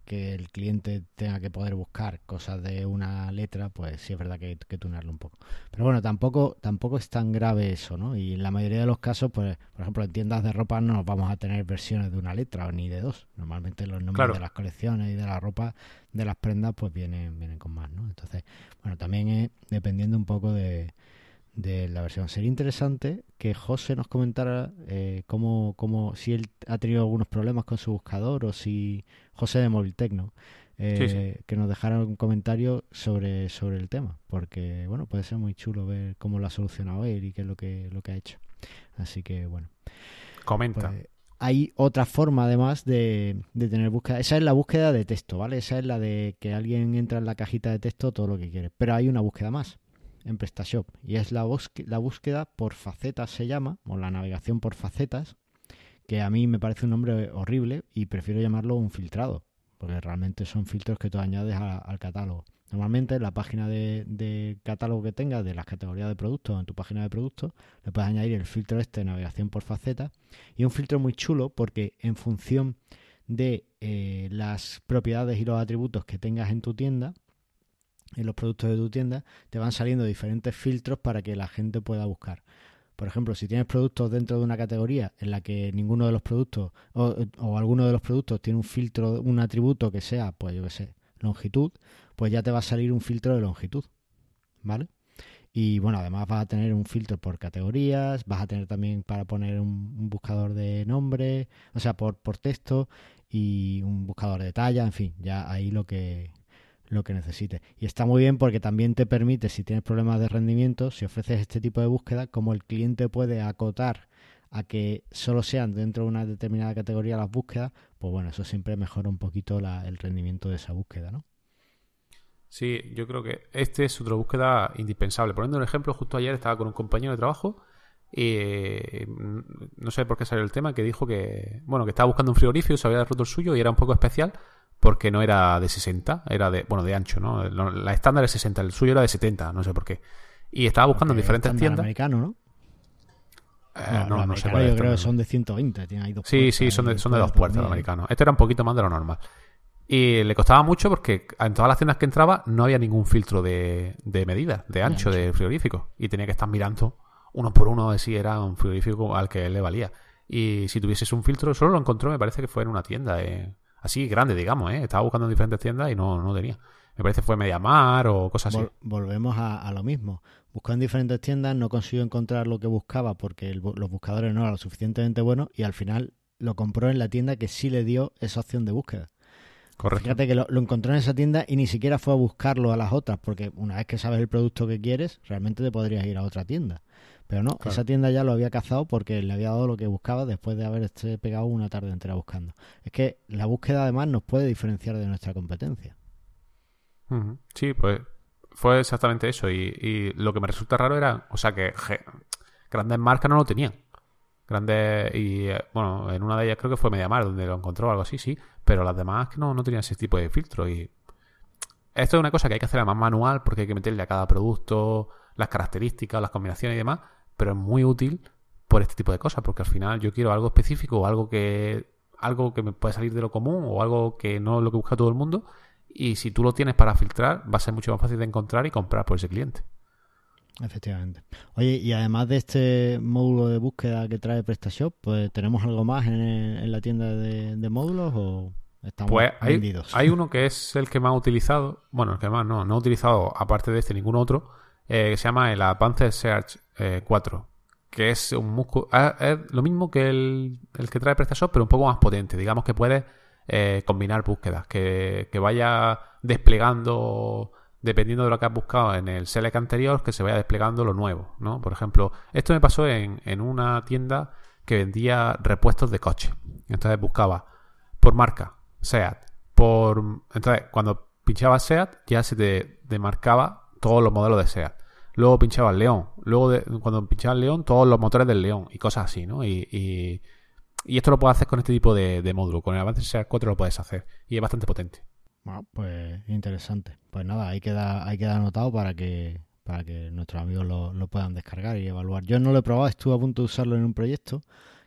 que el cliente tenga que poder buscar cosas de una letra, pues sí es verdad que hay que tunarlo un poco. Pero bueno, tampoco, tampoco es tan grave eso, ¿no? Y en la mayoría de los casos, pues, por ejemplo, en tiendas de ropa no vamos a tener versiones de una letra o ni de dos. Normalmente los nombres de las colecciones y de la ropa de las prendas, pues vienen, vienen con más, ¿no? Entonces, bueno, también es dependiendo un poco de, de la versión. Sería interesante que José nos comentara eh, cómo, cómo, si él ha tenido algunos problemas con su buscador o si José de Móvil Tecno, eh, que nos dejara un comentario sobre, sobre el tema, porque bueno, puede ser muy chulo ver cómo lo ha solucionado él y qué es lo que, lo que ha hecho. Así que bueno. Comenta. Pues, hay otra forma además de, de, tener búsqueda. Esa es la búsqueda de texto, ¿vale? Esa es la de que alguien entra en la cajita de texto todo lo que quiere. Pero hay una búsqueda más en PrestaShop y es la, búsqueda por facetas se llama, o la navegación por facetas, que a mí me parece un nombre horrible y prefiero llamarlo un filtrado, porque realmente son filtros que tú añades al catálogo. Normalmente en la página de, catálogo que tengas de las categorías de productos, en tu página de productos, le puedes añadir el filtro este de navegación por facetas y un filtro muy chulo porque en función de eh, las propiedades y los atributos que tengas en tu tienda, en los productos de tu tienda, te van saliendo diferentes filtros para que la gente pueda buscar. Por ejemplo, si tienes productos dentro de una categoría en la que ninguno de los productos o, o alguno de los productos tiene un filtro, un atributo que sea, pues yo qué sé, longitud, pues ya te va a salir un filtro de longitud. ¿Vale? Y bueno, además vas a tener un filtro por categorías, vas a tener también para poner un, buscador de nombre, o sea, por, por texto y un buscador de talla, en fin, ya ahí lo que, lo que necesites. Y está muy bien porque también te permite, si tienes problemas de rendimiento, si ofreces este tipo de búsqueda, como el cliente puede acotar a que solo sean dentro de una determinada categoría las búsquedas, pues bueno, eso siempre mejora un poquito el rendimiento de esa búsqueda, ¿no? Sí, yo creo que este es otra búsqueda indispensable. Poniendo un ejemplo, justo ayer estaba con un compañero de trabajo y mm, no sé por qué salió el tema, que dijo que, bueno, que estaba buscando un frigorífico, se había roto el suyo y era un poco especial porque no era de 60, era de, bueno, de ancho, ¿no? La estándar es 60, el suyo era de 70, no sé por qué. Y estaba buscando en diferentes tiendas. americano, ¿no? Eh, no, no, sé Yo creo que son de 120, tiene ahí dos Sí, sí, son de, son de dos puertas los americanos. Este era un poquito más de lo normal. Y le costaba mucho porque en todas las tiendas que entraba no había ningún filtro de, de medida, de ancho, de, frigorífico. Y tenía que estar mirando uno por uno a ver si era un frigorífico al que le valía. Y si tuvieses un filtro, solo lo encontró, me parece que fue en una tienda. Eh, así grande, digamos, ¿eh? Estaba buscando en diferentes tiendas y no, no tenía. Me parece que fue Mediamar o cosas así. volvemos a, lo mismo. Buscó en diferentes tiendas, no consiguió encontrar lo que buscaba porque los buscadores no eran lo suficientemente buenos y al final lo compró en la tienda que sí le dio esa opción de búsqueda. Correcto. Fíjate que lo, lo, encontró en esa tienda y ni siquiera fue a buscarlo a las otras, porque una vez que sabes el producto que quieres, realmente te podrías ir a otra tienda. Pero no, esa tienda ya lo había cazado porque le había dado lo que buscaba después de haber este pegado una tarde entera buscando. Es que la búsqueda además nos puede diferenciar de nuestra competencia. Sí, pues fue exactamente eso. Y, lo que me resulta raro era, o sea, que grandes marcas no lo tenían. Grandes, y eh, bueno, en una de ellas creo que fue Mediamar donde lo encontró o algo así, sí. Pero las demás que no, no tenían ese tipo de filtro. Y esto es una cosa que hay que hacer más manual porque hay que meterle a cada producto las características, las combinaciones y demás pero es muy útil por este tipo de cosas, porque al final yo quiero algo específico o algo que algo que me puede salir de lo común o algo que no es lo que busca todo el mundo y si tú lo tienes para filtrar va a ser mucho más fácil de encontrar y comprar por ese cliente. Efectivamente. Oye, y además de este módulo de búsqueda que trae PrestaShop, pues tenemos algo más en, la tienda de, módulos o Estamos Pues hay, vendidos. hay uno que es el que más he utilizado, bueno, el que más no, no he utilizado aparte de este ningún otro, eh, que se llama el Advanced Search eh, 4, que es un músculo, es lo mismo que el, el que trae PrestaShop, pero un poco más potente. Digamos que puedes eh, combinar búsquedas, que, que vaya desplegando, dependiendo de lo que has buscado en el select anterior, que se vaya desplegando lo nuevo, ¿no? Por ejemplo, esto me pasó en, en una tienda que vendía repuestos de coche. Entonces buscaba por marca, SEAT, por... Entonces, cuando pinchabas SEAT, ya se te demarcaba todos los modelos de SEAT. Luego pinchabas León. Luego, de- cuando pinchabas León, todos los motores del León y cosas así, ¿no? Y, y, esto lo puedes hacer con este tipo de, de módulo. Con el Advanced SEAT 4 lo puedes hacer. Y es bastante potente. Bueno, pues interesante. Pues nada, ahí queda, ahí queda anotado para que, para que nuestros amigos lo, lo puedan descargar y evaluar. Yo no lo he probado, estuve a punto de usarlo en un proyecto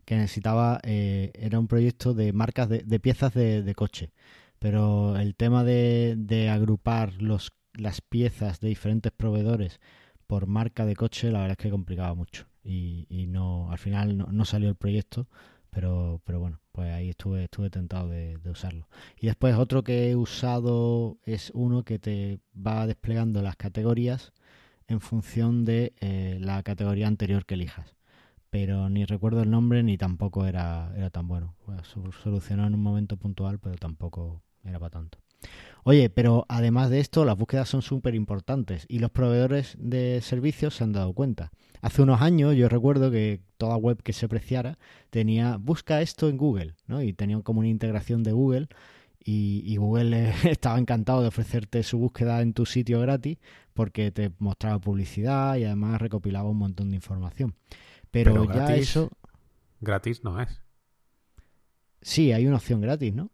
que necesitaba, eh, era un proyecto de marcas de, de piezas de, de coche. Pero el tema de, de agrupar los, las piezas de diferentes proveedores por marca de coche, la verdad es que complicaba mucho. Y, no, al final no, no salió el proyecto, pero, pero bueno, pues ahí estuve, estuve tentado de, usarlo. Y después otro que he usado es uno que te va desplegando las categorías en función de eh, la categoría anterior que elijas. Pero ni recuerdo el nombre ni tampoco era, era tan bueno. Bueno, so- solucionó en un momento puntual, pero tampoco era para tanto. Oye, pero además de esto, las búsquedas son súper importantes y los proveedores de servicios se han dado cuenta. Hace unos años yo recuerdo que toda web que se preciara tenía busca esto en Google, ¿no? Y tenía como una integración de Google y, y Google estaba encantado de ofrecerte su búsqueda en tu sitio gratis porque te mostraba publicidad y además recopilaba un montón de información. Pero, Pero ya eso, Gratis no es. sí, hay una opción gratis, ¿no?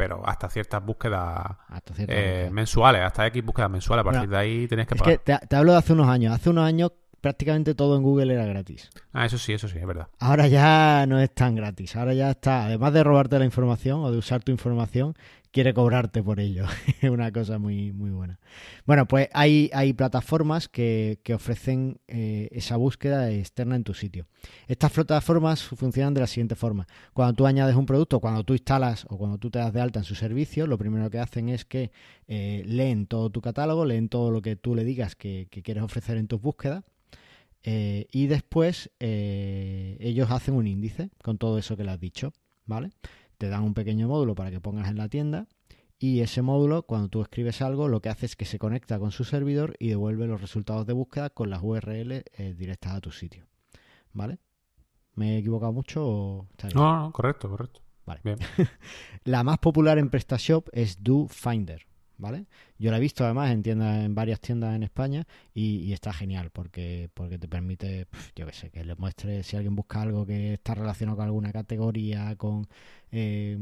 Pero hasta ciertas búsquedas Hasta eh, punto. mensuales, hasta X búsquedas mensuales. A partir Bueno, de ahí tenés que Es que pagar. te, te hablo de hace unos años. Hace unos años prácticamente todo en Google era gratis. Ah, eso sí, eso sí, es verdad. Ahora ya no es tan gratis. Ahora ya está, además de robarte la información o de usar tu información, quiere cobrarte por ello. Una cosa muy, muy buena. Bueno, pues hay, hay plataformas que, que ofrecen eh, esa búsqueda externa en tu sitio. Estas plataformas funcionan de la siguiente forma. Cuando tú añades un producto, cuando tú instalas o cuando tú te das de alta en su servicio, lo primero que hacen es que eh, leen todo tu catálogo, leen todo lo que tú le digas que, que quieres ofrecer en tus búsquedas. Eh, y después eh, ellos hacen un índice con todo eso que le has dicho, ¿vale? Te dan un pequeño módulo para que pongas en la tienda y ese módulo, cuando tú escribes algo, lo que hace es que se conecta con su servidor y devuelve los resultados de búsqueda con las URL eh, directas a tu sitio, ¿vale? ¿Me he equivocado mucho o está bien? No, no, correcto, correcto. Vale. Bien. La más popular en PrestaShop es DoFinder, ¿vale? Yo la he visto además en tiendas, en varias tiendas en España y, está genial porque, porque te permite, yo qué sé, que le muestre si alguien busca algo que está relacionado con alguna categoría, con eh,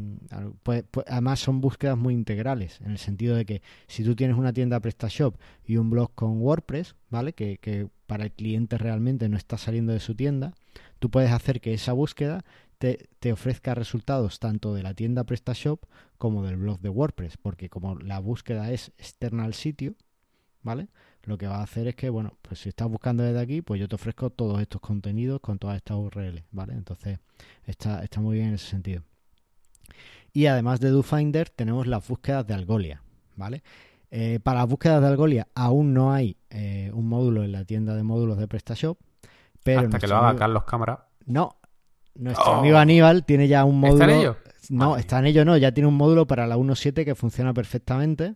pues, pues, además son búsquedas muy integrales, en el sentido de que si tú tienes una tienda PrestaShop y un blog con WordPress, ¿vale? Que, que para el cliente realmente no está saliendo de su tienda, tú puedes hacer que esa búsqueda te, te ofrezca resultados tanto de la tienda PrestaShop como del blog de WordPress, porque como la búsqueda es externa al sitio, ¿vale? Lo que va a hacer es que, bueno, pues si estás buscando desde aquí, pues yo te ofrezco todos estos contenidos con todas estas URLs, ¿vale? Entonces, está, está muy bien en ese sentido. Y además de DoFinder, tenemos las búsquedas de Algolia, ¿vale? Eh, para las búsquedas de Algolia aún no hay eh, un módulo en la tienda de módulos de PrestaShop, pero Hasta que lo haga amigo- Carlos Cámara. no, nuestro Oh. amigo Aníbal tiene ya un módulo. ¿Está en ello? No, está en ello no, ya tiene un módulo para la 1.7 que funciona perfectamente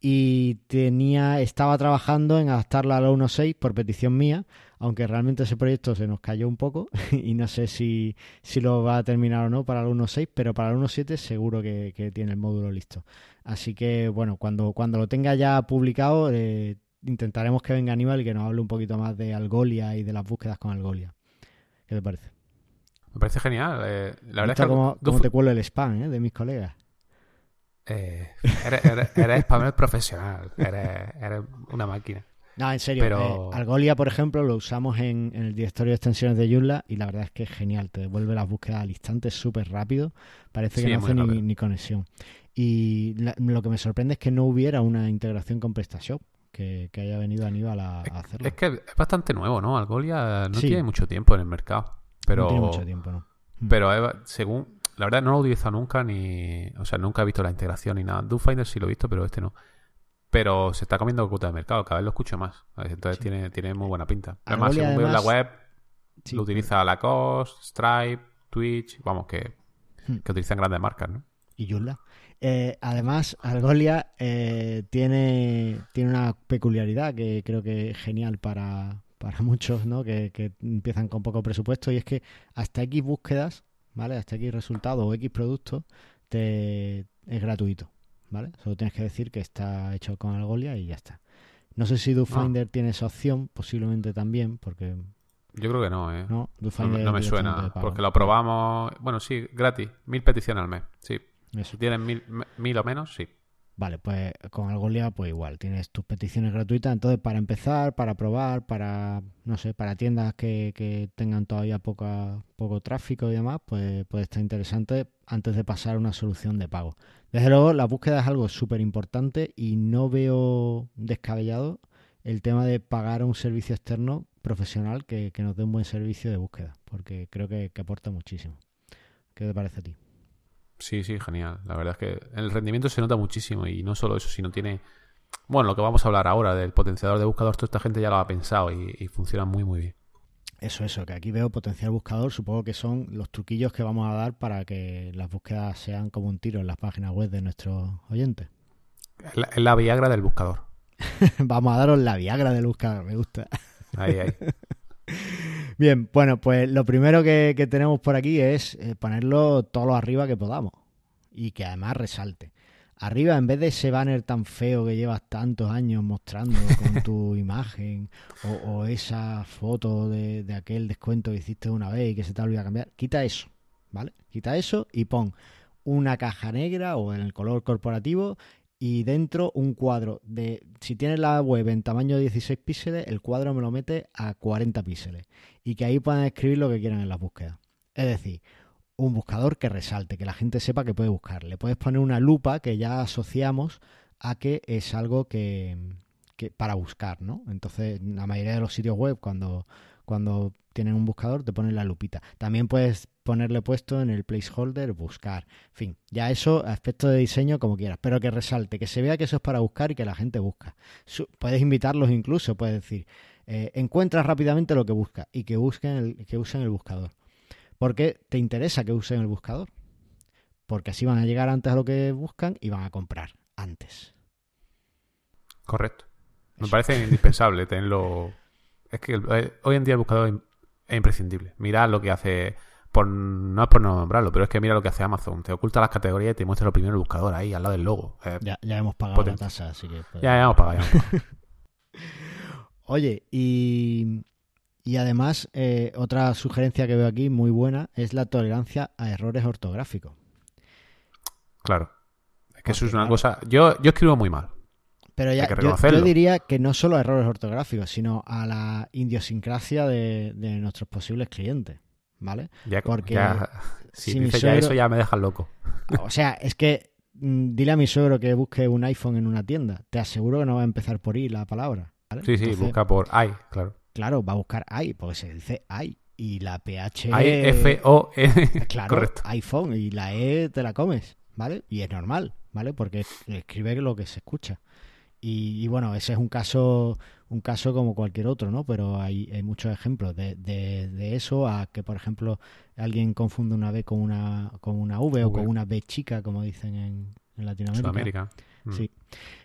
y tenía estaba trabajando en adaptarla a la 1.6 por petición mía, aunque realmente ese proyecto se nos cayó un poco y no sé si, si lo va a terminar o no para la 1.6, pero para la 1.7 seguro que, que tiene el módulo listo. Así que bueno, cuando, cuando lo tenga ya publicado eh, intentaremos que venga Aníbal y que nos hable un poquito más de Algolia y de las búsquedas con Algolia. ¿Qué te parece? Me parece genial. eh, la verdad ¿Viste es que cómo te cuelo el spam eh, de mis colegas? eh, eres, eres, eres spammer profesional. Eres, eres una máquina. No, en serio. Pero- eh, Algolia, por ejemplo, lo usamos en, en el directorio de extensiones de Joomla y la verdad es que es genial. Te devuelve las búsquedas al instante súper rápido. Parece que Sí, no hace ni, conexión. Y la- lo que me sorprende es que no hubiera una integración con PrestaShop, que, que haya venido Aníbal a, a hacerlo. Es que es bastante nuevo, ¿no? Algolia no Sí. tiene mucho tiempo en el mercado. Pero, No tiene mucho tiempo, ¿no? pero es- según la verdad no lo he utilizado nunca ni... O sea, nunca he visto la integración ni nada. DoFinder sí lo he visto, pero este no. Pero se está comiendo cuota de mercado, cada vez lo escucho más. Entonces tiene, tiene muy buena pinta. Además, según veo en la web, lo utiliza Lacoste, Stripe, Twitch, vamos, que, hmm. que utilizan grandes marcas, ¿no? Y Joomla. Eh, además, Algolia eh, tiene, tiene una peculiaridad que creo que es genial para, para muchos, ¿no? Que, que, empiezan con poco presupuesto y es que hasta X búsquedas, ¿vale? Hasta X resultados o X productos te, es gratuito. ¿vale? Solo tienes que decir que está hecho con Algolia y ya está. No sé si DoFinder tiene esa opción, posiblemente también, porque... Yo creo que no, ¿eh? No, no, me suena, porque lo probamos... Bueno, sí, gratis, mil peticiones al mes, sí. Si tienes mil, mil o menos, sí. Vale, pues con Algolia pues igual, tienes tus peticiones gratuitas, entonces para empezar, para probar, para, no sé, para tiendas que, que tengan todavía poca, poco tráfico y demás, pues puede estar interesante antes de pasar a una solución de pago. Desde luego, la búsqueda es algo súper importante y no veo descabellado el tema de pagar a un servicio externo profesional que, nos dé un buen servicio de búsqueda, porque creo que, que aporta muchísimo. ¿Qué te parece a ti? Sí, sí, genial. La verdad es que el rendimiento se nota muchísimo y no solo eso, sino tiene... Bueno, lo que vamos a hablar ahora del potenciador de buscador, toda esta gente ya lo ha pensado y, funciona muy, muy bien. Eso, eso, que aquí veo potencial buscador, supongo que son los truquillos que vamos a dar para que las búsquedas sean como un tiro en las páginas web de nuestros oyentes. Es la, Viagra del buscador. vamos a daros la Viagra del buscador, me gusta. Ahí, ahí. Bien, bueno, pues lo primero que, tenemos por aquí es eh, ponerlo todo lo arriba que podamos y que además resalte. Arriba, en vez de ese banner tan feo que llevas tantos años mostrando con tu imagen o, esa foto de, de, aquel descuento que hiciste una vez y que se te ha olvidado cambiar, quita eso, ¿vale? Quita eso y pon una caja negra o en el color corporativo y dentro un cuadro de si tienes la web en tamaño de 16 píxeles, el cuadro me lo mete a 40 píxeles y que ahí puedan escribir lo que quieran en las búsquedas. Es decir, un buscador que resalte, que la gente sepa que puede buscar. Le puedes poner una lupa que ya asociamos a que es algo que, que para buscar, ¿no? Entonces, la mayoría de los sitios web cuando cuando tienen un buscador te ponen la lupita. También puedes ponerle puesto en el placeholder buscar. En fin, ya eso, aspecto de diseño como quieras, pero que resalte, que se vea que eso es para buscar y que la gente busca. puedes invitarlos incluso, puedes decir, eh, encuentras rápidamente lo que busca y que, busquen el, que usen el buscador. ¿Por qué te interesa que usen el buscador? Porque así van a llegar antes a lo que buscan y van a comprar antes. Correcto. Me parece indispensable tenerlo es que eh, hoy en día el buscador es imprescindible. Mira lo que hace. Por, no es por no nombrarlo, pero es que mira lo que hace Amazon. Te oculta las categorías y te muestra lo primero el buscador ahí, al lado del logo. ya, hemos pagado la tasa, así que. Ya, ya, hemos pagado. Oye, y, y además, eh, otra sugerencia que veo aquí muy buena es la tolerancia a errores ortográficos. Claro. Es que eso es una cosa. Yo, yo escribo muy mal. Pero ya, yo, diría que no solo a errores ortográficos, sino a la idiosincrasia de, nuestros posibles clientes, ¿vale? Ya, Porque si, dice ya eso ya me deja loco. O sea, es que mm, dile a mi suegro que busque un iPhone en una tienda. Te aseguro que no va a empezar por I la palabra. Sí, sí, busca por i, claro. Claro, va a buscar i, porque se dice i. Y la PH. I, F, O, N. Claro, Correcto. iPhone. Y la E te la comes, ¿vale? Y es normal, ¿vale? Porque escribe lo que se escucha. Y, bueno, ese es un caso, un caso como cualquier otro, ¿no? Pero hay, hay muchos ejemplos de, de, eso a que, por ejemplo, alguien confunde una B con una, con una V, o con una B chica, como dicen en, en Latinoamérica. Mm. Sí.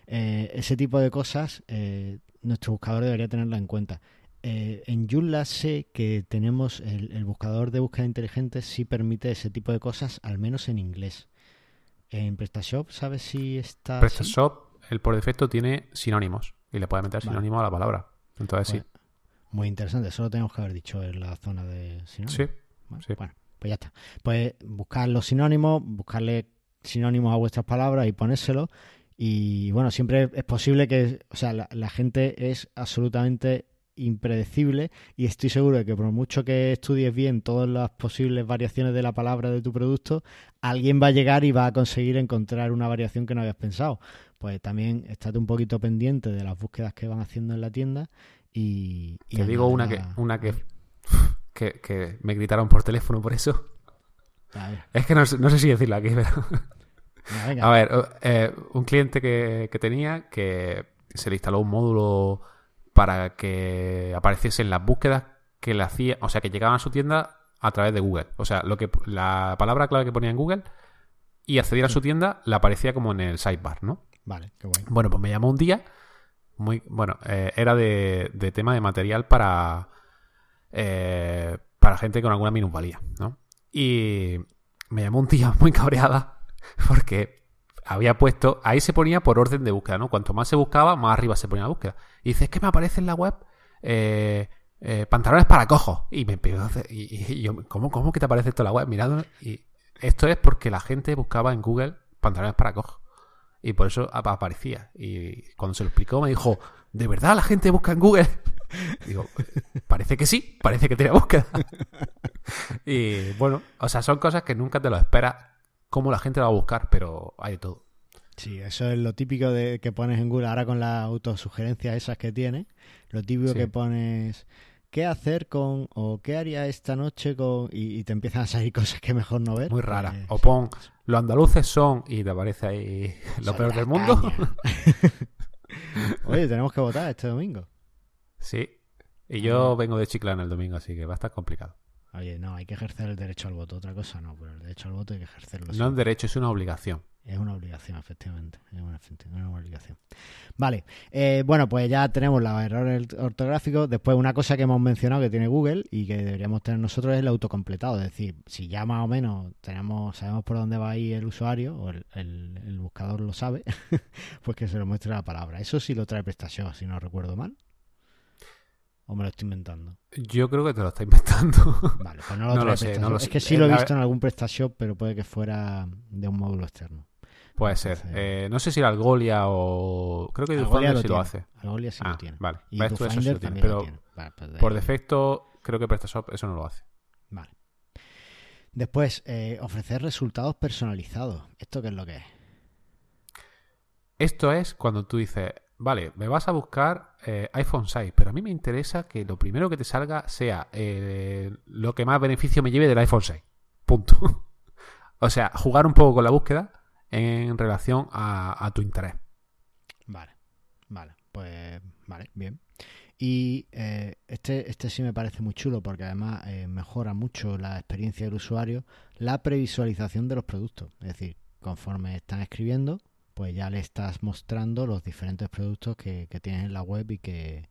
Eh, ese tipo de cosas, eh, nuestro buscador debería tenerla en cuenta. Eh, en Joomla sé que tenemos el, el, buscador de búsqueda inteligente sí permite ese tipo de cosas, al menos en inglés. En PrestaShop, ¿sabes si está? PrestaShop él por defecto tiene sinónimos y le puede meter sinónimo a la palabra. Entonces sí. Muy interesante, eso lo tenemos que haber dicho en la zona de sinónimos. Sí, sí. Bueno, pues ya está. Pues buscar los sinónimos, buscarle sinónimos a vuestras palabras y ponérselo. Y bueno, siempre es posible que, o sea, la gente es absolutamente impredecible y estoy seguro de que por mucho que estudies bien todas las posibles variaciones de la palabra de tu producto, alguien va a llegar y va a conseguir encontrar una variación que no habías pensado. Pues también estate un poquito pendiente de las búsquedas que van haciendo en la tienda y... Te digo una que, una que, que, que me gritaron por teléfono por eso. Es que no, sé si decirlo aquí, pero... A ver, eh, un cliente que, tenía que se le instaló un módulo para que apareciese en las búsquedas que le hacía, o sea, que llegaban a su tienda a través de Google. O sea, lo que la palabra clave que ponía en Google y accedía a su tienda le aparecía como en el sidebar, ¿no? Vale, qué guay. Bueno, pues me llamó un día, muy, bueno, eh, era de, de, tema de material para, eh, para gente con alguna minusvalía, ¿no? Y me llamó un día muy cabreada porque había puesto, ahí se ponía por orden de búsqueda, ¿no? Cuanto más se buscaba, más arriba se ponía la búsqueda. Y dice, es que me aparece en la web eh, eh, pantalones para cojos. Y me empezó hacer, y, yo, ¿cómo, ¿cómo que te aparece esto en la web? Mirando, y esto es porque la gente buscaba en Google pantalones para cojos. Y por eso aparecía. Y cuando se lo explicó me dijo, ¿de verdad la gente busca en Google? Digo, parece que sí, parece que tiene búsqueda. y bueno, o sea, son cosas que nunca te lo esperas cómo la gente va a buscar, pero hay de todo. Sí, eso es lo típico de que pones en Google ahora con las autosugerencias esas que tiene. Lo típico que pones qué hacer con o qué haría esta noche con y, te empiezan a salir cosas que mejor no ver. Muy rara. Pues o pon los andaluces son y te aparece ahí lo peor del mundo. Oye, tenemos que votar este domingo. Sí. Y yo vengo de Chiclana el domingo, así que va a estar complicado. Oye, no, hay que ejercer el derecho al voto. Otra cosa no, pero el derecho al voto hay que ejercerlo. No es derecho, es una obligación. Es una obligación, efectivamente. Es una, obligación. Vale. Eh, bueno, pues ya tenemos los errores ortográficos. Después, una cosa que hemos mencionado que tiene Google y que deberíamos tener nosotros es el autocompletado. Es decir, si ya más o menos tenemos sabemos por dónde va a ir el usuario o el, buscador lo sabe, pues que se lo muestre la palabra. Eso sí lo trae PrestaShop, si no recuerdo mal. ¿O me lo estoy inventando? Yo creo que te lo está inventando. Vale, pues no lo, sé, Es que sí lo he visto en algún PrestaShop, pero puede que fuera de un módulo externo. Puede ser. Eh, no sé si era Algolia o. Creo que Algolia sí lo hace. Algolia sí lo ah, tiene. Vale, y esto eso sí lo tiene. Pero pues por defecto, creo que PrestaShop eso no lo hace. Vale. Después, eh, ofrecer resultados personalizados. ¿Esto qué es lo que es? Esto es cuando tú dices, vale, me vas a buscar eh, iPhone 6, pero a mí me interesa que lo primero que te salga sea eh, lo que más beneficio me lleve del iPhone 6. Punto. o sea, jugar un poco con la búsqueda en relación a, tu interés. Vale, vale, pues vale, bien. Y eh, este, este sí me parece muy chulo porque además mejora mucho la experiencia del usuario, la previsualización de los productos. Es decir, conforme están escribiendo, pues ya le estás mostrando los diferentes productos que, que tienes en la web y que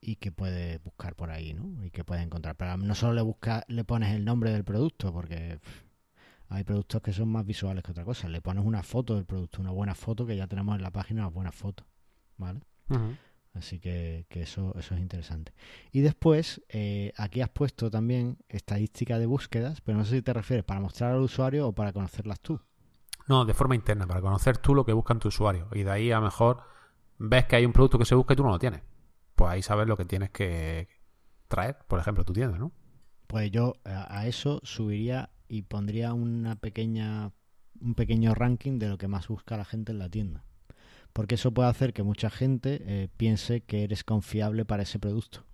y que puedes buscar por ahí, ¿no? Y que puedes encontrar. Pero no solo le busca, le pones el nombre del producto, porque hay productos que son más visuales que otra cosa. Le pones una foto del producto, una buena foto que ya tenemos en la página, una buena foto, ¿vale? Así que, que, eso, eso es interesante. Y después, eh, aquí has puesto también estadística de búsquedas, pero no sé si te refieres para mostrar al usuario o para conocerlas tú. No, de forma interna, para conocer tú lo que buscan tu usuario. Y de ahí a lo mejor ves que hay un producto que se busca y tú no lo tienes. Pues ahí sabes lo que tienes que traer, por ejemplo, tu tienda, ¿no? Pues yo a eso subiría y pondría una pequeña un pequeño ranking de lo que más busca la gente en la tienda. Porque eso puede hacer que mucha gente eh, piense que eres confiable para ese producto.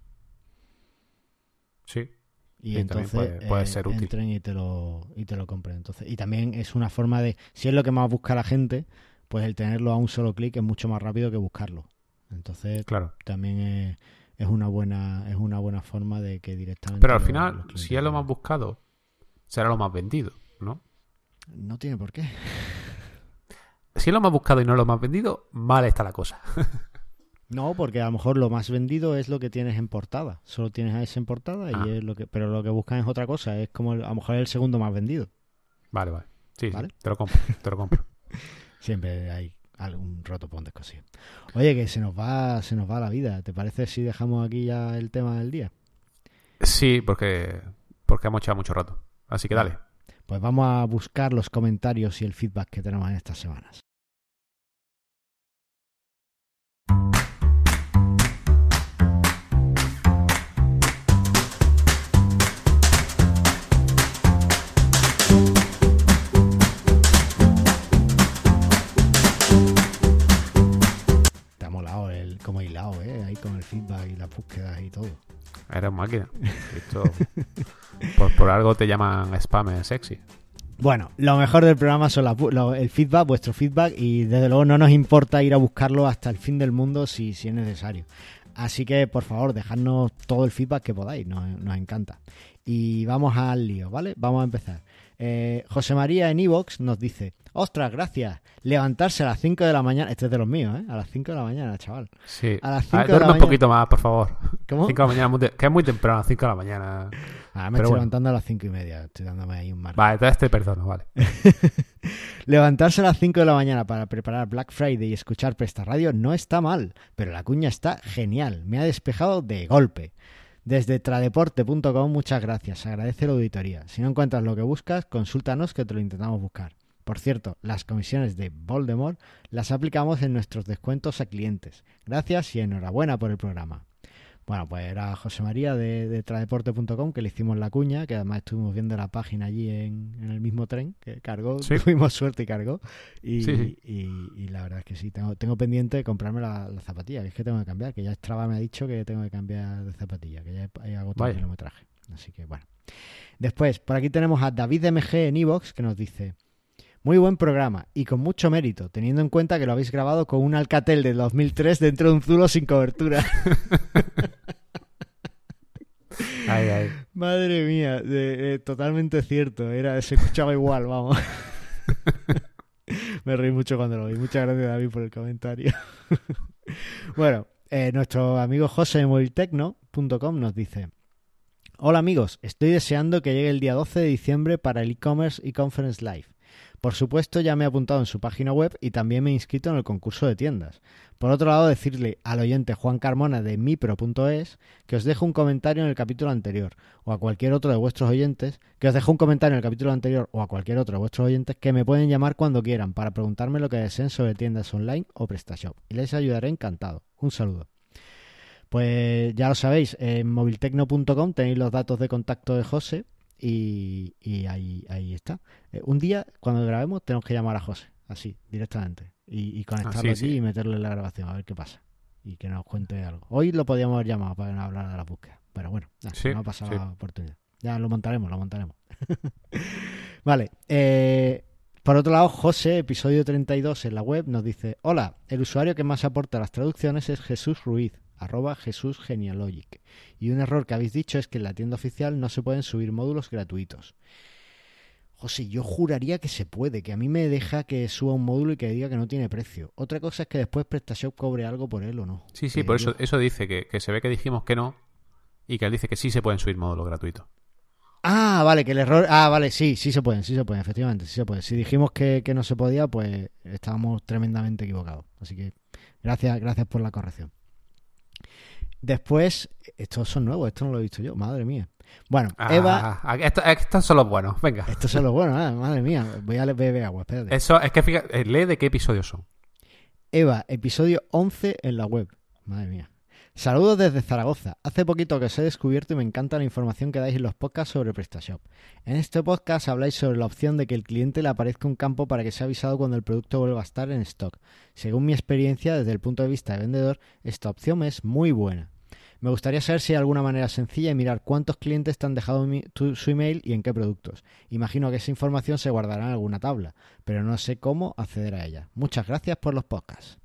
Sí, y, entonces puede, eh, ser útil. entren y te lo y te lo compren. Entonces y también es una forma de si es lo que más busca la gente pues el tenerlo a un solo clic es mucho más rápido que buscarlo. Entonces claro. también es, es, una buena es una buena forma de que directamente pero al final si es lo más buscado será lo más vendido no no tiene por qué. Si es lo más buscado y no lo más vendido mal está la cosa No, porque a lo mejor lo más vendido es lo que tienes en portada. Solo tienes a ese en portada y ah. es lo que, pero lo que buscan es otra cosa. Es como a lo mejor es el segundo más vendido. Vale, vale. Sí, ¿Vale? te lo compro, te lo compro. Siempre hay algún roto por descosido. Oye, que se nos va, se nos va la vida. ¿Te parece si dejamos aquí ya el tema del día? Sí, porque, porque hemos echado mucho rato. Así que dale. Pues vamos a buscar los comentarios y el feedback que tenemos en estas semanas. Feedback y las búsquedas y todo. Eres máquina. Esto, por, algo te llaman spam sexy. Bueno, lo mejor del programa son la- lo- el feedback, vuestro feedback, y desde luego no nos importa ir a buscarlo hasta el fin del mundo si, si es necesario. Así que, por favor, dejadnos todo el feedback que podáis, nos, nos encanta. Y vamos al lío, ¿vale? Vamos a empezar. Eh, José María en Evox nos dice, ostras, gracias, levantarse a las 5 de la mañana, este es de los míos, ¿eh? A las 5 de la mañana, chaval. Sí. A las A cinco ver, de la duerme un mañana. poquito más, por favor. ¿Cómo? 5 de la mañana, muy que es muy temprano, 5 de la mañana. Ahora me Pero estoy bueno. levantando a las 5 y media, estoy dándome ahí un margen. Vale, entonces te perdono, vale. Levantarse a las 5 de la mañana para preparar Black Friday y escuchar Presta Radio no está mal, pero la cuña está genial. Me ha despejado de golpe. Desde tradeporte.com, muchas gracias. Agradece la auditoría. Si no encuentras lo que buscas, consúltanos que te lo intentamos buscar. Por cierto, las comisiones de Voldemort las aplicamos en nuestros descuentos a clientes. Gracias y enhorabuena por el programa. Bueno, pues era José María de, de tradeporte.com que le hicimos la cuña, que además estuvimos viendo la página allí en, en el mismo tren que cargó, Sí. tuvimos suerte y cargó. Y, Sí, sí. y- y la verdad es que sí, tengo, tengo pendiente de comprarme la, la zapatilla, que es que tengo que cambiar, que ya Strava me ha dicho que tengo que cambiar de zapatilla, que ya he, he agotado el kilometraje. Así que bueno. Después, por aquí tenemos a David MG en Evox que nos dice... Muy buen programa y con mucho mérito, teniendo en cuenta que lo habéis grabado con un Alcatel del 2003 dentro de un Zulo sin cobertura. Ay, ay. Madre mía, de- eh, totalmente cierto. Era, se escuchaba igual, vamos. Me reí mucho cuando lo vi. Muchas gracias, David, por el comentario. bueno, eh, nuestro amigo José de moviltecno.com nos dice: Hola amigos, estoy deseando que llegue el día 12 de diciembre para el e-commerce y conference live. Por supuesto, ya me he apuntado en su página web y también me he inscrito en el concurso de tiendas. Por otro lado, decirle al oyente Juan Carmona de mipro.es que os dejo un comentario en el capítulo anterior o a cualquier otro de vuestros oyentes, que os dejo un comentario en el capítulo anterior o a cualquier otro de vuestros oyentes que me pueden llamar cuando quieran para preguntarme lo que deseen sobre tiendas online o PrestaShop y les ayudaré encantado. Un saludo. Pues ya lo sabéis, en moviltecno.com tenéis los datos de contacto de José y, y está. Eh, un día, cuando grabemos, tenemos que llamar a José, así, directamente, y, y conectarlo sí, aquí sí. y meterle en la grabación, a ver qué pasa. Y que nos cuente algo. Hoy lo podíamos haber llamado para hablar de la búsqueda, pero bueno, Sí, no ha pasado la oportunidad. Ya lo montaremos, lo montaremos. vale, eh, por otro lado, José, episodio 32 en la web, nos dice, hola, el usuario que más aporta las traducciones es Jesús Ruiz, arroba Jesús Genealogic. Y un error que habéis dicho es que en la tienda oficial no se pueden subir módulos gratuitos. José, yo juraría que se puede, que a mí me deja que suba un módulo y que diga que no tiene precio. Otra cosa es que después PrestaShop cobre algo por él o no. Sí, sí, Que por eso, eso dice que, que se ve que dijimos que no y que él dice que sí se pueden subir módulos gratuitos. Ah, vale, que el error. Ah, vale, sí, sí se pueden, sí se pueden, efectivamente, sí se puede. Si dijimos que, que no se podía, pues estábamos tremendamente equivocados. Así que gracias, gracias por la corrección. Después, estos son nuevos, esto no lo he visto yo, madre mía. Bueno, Eva, Ah, esto- estos son los buenos, venga. estos son los buenos, ah, madre mía. Voy a beber agua, espérate. Eso, es que fíjate, eh, lee de qué episodios son. Eva, episodio 11 en la web. Madre mía. Saludos desde Zaragoza. Hace poquito que os he descubierto y me encanta la información que dais en los podcasts sobre PrestaShop. En este podcast habláis sobre la opción de que el cliente le aparezca un campo para que sea avisado cuando el producto vuelva a estar en stock. Según mi experiencia desde el punto de vista de vendedor, esta opción es muy buena. Me gustaría saber si hay alguna manera sencilla de mirar cuántos clientes te han dejado su email y en qué productos. Imagino que esa información se guardará en alguna tabla, pero no sé cómo acceder a ella. Muchas gracias por los podcasts.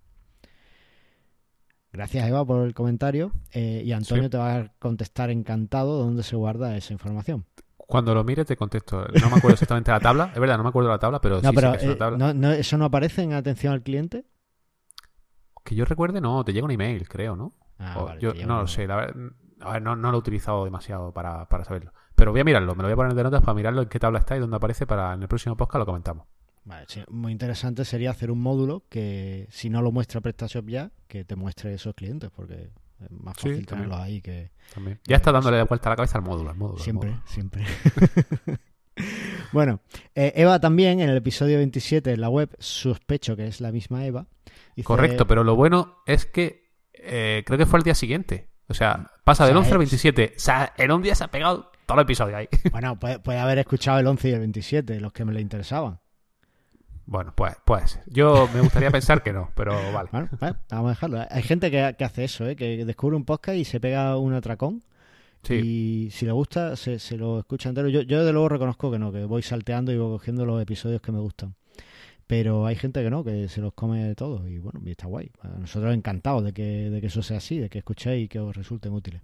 Gracias Eva por el comentario eh, y Antonio Sí. te va a contestar encantado dónde se guarda esa información. Cuando lo mire te contesto. No me acuerdo exactamente la tabla. Es verdad, no me acuerdo la tabla, pero No, sí sé pero que es una eh, tabla. no- no- ¿eso no aparece en atención al cliente? Que yo recuerde, no, te llega un email, creo, ¿no? Ah, O vale, yo no lo sé, la verdad, a ver, no, no lo he utilizado demasiado para, para saberlo. Pero voy a mirarlo, me lo voy a poner de notas para mirarlo en qué tabla está y dónde aparece para en el próximo podcast lo comentamos. Vale, sí, muy interesante sería hacer un módulo que, si no lo muestra PrestaShop ya, que te muestre esos clientes, porque es más Sí, fácil también. tenerlos ahí que También. Ya está dándole de vuelta a la cabeza al módulo, al módulo. al siempre, módulo. siempre. bueno, eh, Eva también en el episodio 27 en la web, sospecho que es la misma Eva. dice- Correcto, pero lo bueno es que eh, creo que fue el día siguiente. O sea, pasa O sea, del 11 al es- 27. O sea, en un día se ha pegado todo el episodio ahí. Bueno, puede, puede haber escuchado el 11 y el 27, los que me le interesaban. Bueno, pues, pues. Yo me gustaría pensar que no, pero vale. Bueno, pues, vamos a dejarlo. Hay gente que, que hace eso, ¿eh? que descubre un podcast y se pega un atracón Y si le gusta, se, se lo escucha entero. Yo, yo de luego reconozco que no, que voy salteando y voy cogiendo los episodios que me gustan. Pero hay gente que no, que se los come todos y bueno, está guay. nosotros encantados de que, de que eso sea así, de que escuchéis y que os resulten útiles.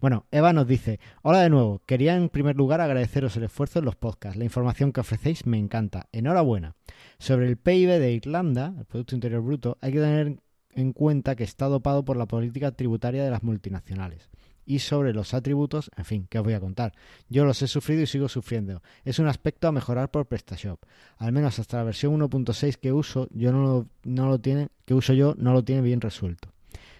Bueno, Eva nos dice, hola de nuevo, quería en primer lugar agradeceros el esfuerzo en los podcasts. La información que ofrecéis me encanta. Enhorabuena. Sobre el PIB de Irlanda, el Producto Interior Bruto, hay que tener en cuenta que está dopado por la política tributaria de las multinacionales y sobre los atributos, en fin, ¿qué os voy a contar? Yo los he sufrido y sigo sufriendo. Es un aspecto a mejorar por PrestaShop. Al menos hasta la versión 1.6 que uso, yo no lo, no lo tiene, que uso yo no lo tiene bien resuelto.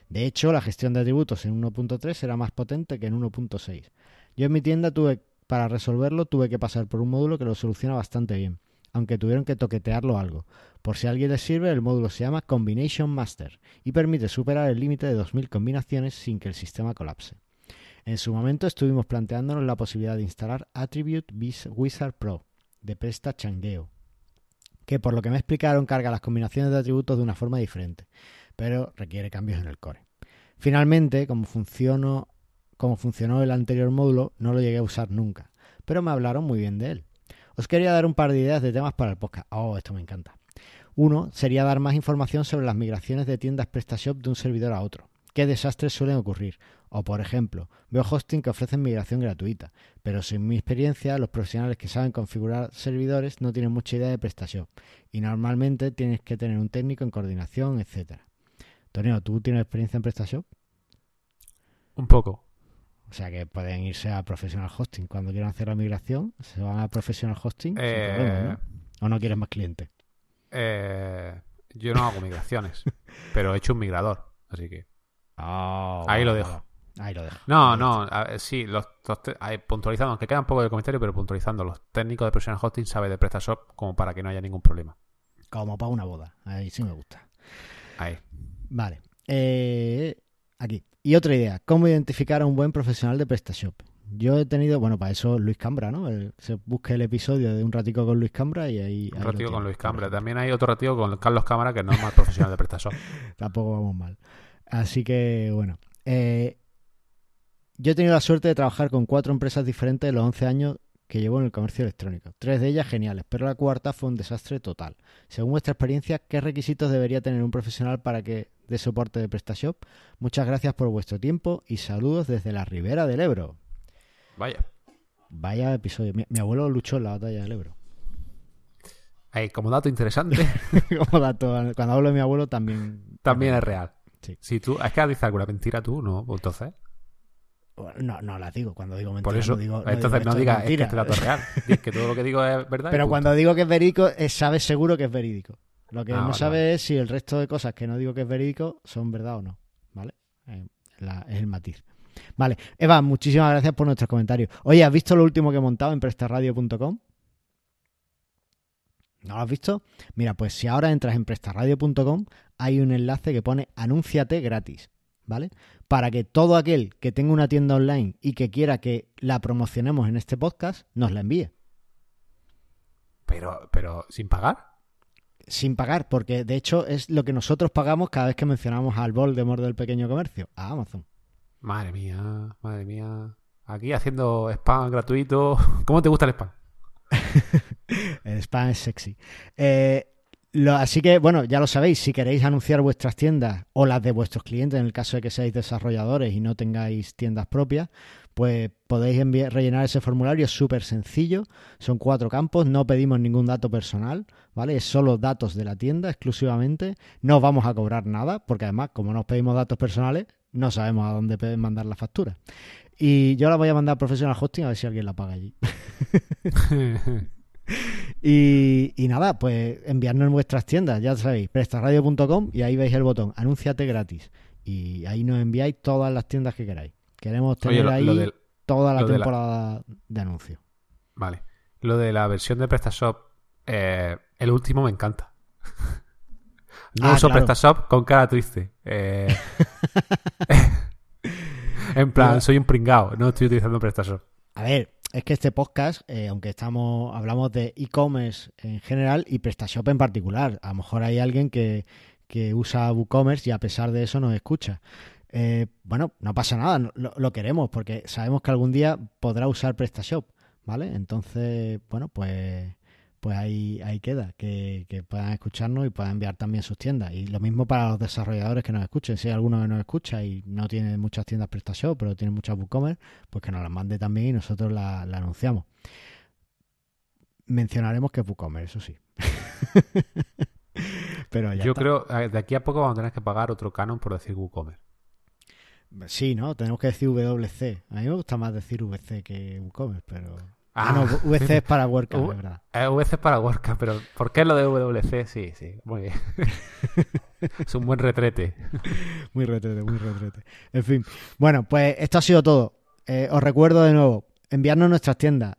De hecho, la gestión de atributos en 1.3 era más potente que en 1.6. Yo en mi tienda tuve para resolverlo tuve que pasar por un módulo que lo soluciona bastante bien, aunque tuvieron que toquetearlo algo. Por si a alguien le sirve, el módulo se llama Combination Master y permite superar el límite de 2000 combinaciones sin que el sistema colapse. En su momento estuvimos planteándonos la posibilidad de instalar Attribute Wizard Pro de Presta Changueo, que por lo que me explicaron carga las combinaciones de atributos de una forma diferente, pero requiere cambios en el core. Finalmente, como funcionó, como funcionó el anterior módulo, no lo llegué a usar nunca, pero me hablaron muy bien de él. Os quería dar un par de ideas de temas para el podcast. Oh, esto me encanta. Uno sería dar más información sobre las migraciones de tiendas PrestaShop de un servidor a otro qué desastres suelen ocurrir. O, por ejemplo, veo hosting que ofrecen migración gratuita, pero sin mi experiencia, los profesionales que saben configurar servidores no tienen mucha idea de prestación y normalmente tienes que tener un técnico en coordinación, etcétera. Tonio, ¿tú tienes experiencia en prestación? Un poco. O sea que pueden irse a Professional Hosting. Cuando quieran hacer la migración, se van a Professional Hosting eh, ¿O no quieres más clientes? Eh, yo no hago migraciones, pero he hecho un migrador, así que... Ah, ahí lo dejo. Ahí lo dejo. No, no, sí, los, puntualizando, aunque queda un poco de comentario, pero puntualizando, los técnicos de Professional Hosting saben de PrestaShop como para que no haya ningún problema. Como para una boda, ahí sí me gusta. Ahí. Vale. Eh, aquí. Y otra idea, ¿cómo identificar a un buen profesional de PrestaShop? Yo he tenido, bueno, para eso Luis Cambra, ¿no? se busque el episodio de un ratico con Luis Cambra y ahí... Un ratico con Luis Cambra. También hay otro ratico con Carlos Cámara, que no es más profesional de PrestaShop. Tampoco vamos mal. Así que, bueno. Eh, yo he tenido la suerte de trabajar con cuatro empresas diferentes en los 11 años que llevo en el comercio electrónico. Tres de ellas geniales, pero la cuarta fue un desastre total. Según vuestra experiencia, ¿qué requisitos debería tener un profesional para que dé soporte de PrestaShop? Muchas gracias por vuestro tiempo y saludos desde la Ribera del Ebro. Vaya. Vaya episodio. Mi, abuelo luchó en la batalla del Ebro. como dato interesante. como dato, cuando hablo de mi abuelo también. También es real. Si tú, es que dices alguna mentira tú, ¿no? Entonces. No, no las digo. Cuando digo mentiras, Por eso, no digo. entonces no digas es que este dato es real. es que todo lo que digo es verdad. Pero cuando digo que es verídico, sabes seguro que es verídico. Lo que ah, no sabes es si el resto de cosas que no digo que es verídico son verdad o no. ¿Vale? Eh, es el matiz. Vale. Eva, muchísimas gracias por nuestros comentarios. Oye, ¿has visto lo último que he montado en prestarradio.com? ¿No lo has visto? Mira, pues si ahora entras en prestarradio.com hay un enlace que pone anúnciate gratis, ¿vale? Para que todo aquel que tenga una tienda online y que quiera que la promocionemos en este podcast, nos la envíe. Pero, pero, ¿sin pagar? Sin pagar, porque de hecho es lo que nosotros pagamos cada vez que mencionamos al Voldemort del pequeño comercio, a Amazon. Madre mía, madre mía. Aquí haciendo spam gratuito. ¿Cómo te gusta el spam? el spam es sexy. Eh, así que, bueno, ya lo sabéis, si queréis anunciar vuestras tiendas o las de vuestros clientes, en el caso de que seáis desarrolladores y no tengáis tiendas propias, pues podéis rellenar ese formulario, es súper sencillo, son cuatro campos, no pedimos ningún dato personal, ¿vale? Es solo datos de la tienda exclusivamente, no vamos a cobrar nada, porque además, como no os pedimos datos personales, no sabemos a dónde pueden mandar la factura. Y yo la voy a mandar a Professional Hosting a ver si alguien la paga allí. y, nada, pues enviarnos en vuestras tiendas, ya sabéis, prestarradio.com y ahí veis el botón, anúnciate gratis. Y ahí nos enviáis todas las tiendas que queráis. Queremos tener ahí toda la temporada de, anuncio. Vale. Lo de la versión de PrestaShop, eh, el último me encanta. No ah, uso PrestaShop con cara triste. Eh... En plan, soy un pringao, no estoy utilizando PrestaShop. A ver, es que este podcast, eh, aunque estamos hablamos de e-commerce en general y PrestaShop en particular, a lo mejor hay alguien que, usa WooCommerce y a pesar de eso nos escucha. Eh, bueno, no pasa nada, lo, lo, queremos porque sabemos que algún día podrá usar PrestaShop, ¿vale? Entonces, bueno, pues pues ahí, ahí queda, que, puedan escucharnos y puedan enviar también sus tiendas. Y lo mismo para los desarrolladores que nos escuchen. Si hay alguno que nos escucha y no tiene muchas tiendas PrestaShop, pero tiene muchas WooCommerce, pues que nos las mande también y nosotros la, anunciamos. Mencionaremos que es WooCommerce, eso sí. pero Yo creo, de aquí a poco vamos a tener que pagar otro canon por decir WooCommerce. Sí, ¿no? Tenemos que decir WC. A mí me gusta más decir VC que WooCommerce, pero... Ah, no, VC es para WordCamp, es verdad. Eh, VC es para WordCamp, pero ¿por qué lo de WC? Sí, sí, muy bien. es un buen retrete. muy retrete, muy retrete. En fin, bueno, pues esto ha sido todo. Eh, os recuerdo de nuevo, enviarnos nuestras tiendas,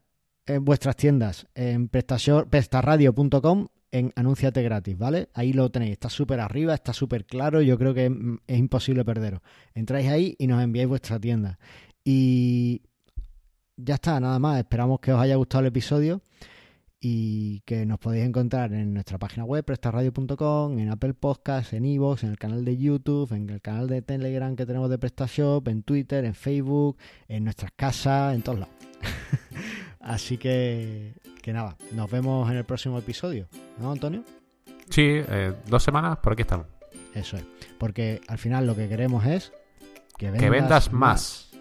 en vuestras tiendas, en prestarradio.com en Anúnciate gratis, ¿vale? Ahí lo tenéis, está súper arriba, está súper claro, yo creo que es imposible perderos. Entráis ahí y nos enviáis vuestra tienda. Y ya está, nada más. Esperamos que os haya gustado el episodio y que nos podéis encontrar en nuestra página web, prestarradio.com, en Apple Podcasts, en Evox, en el canal de YouTube, en el canal de Telegram que tenemos de PrestaShop, en Twitter, en Facebook, en nuestras casas, en todos lados. Así que, que nada, nos vemos en el próximo episodio, ¿no, Antonio? Sí, eh, dos semanas, por aquí estamos. Eso es, porque al final lo que queremos es que vendas, más.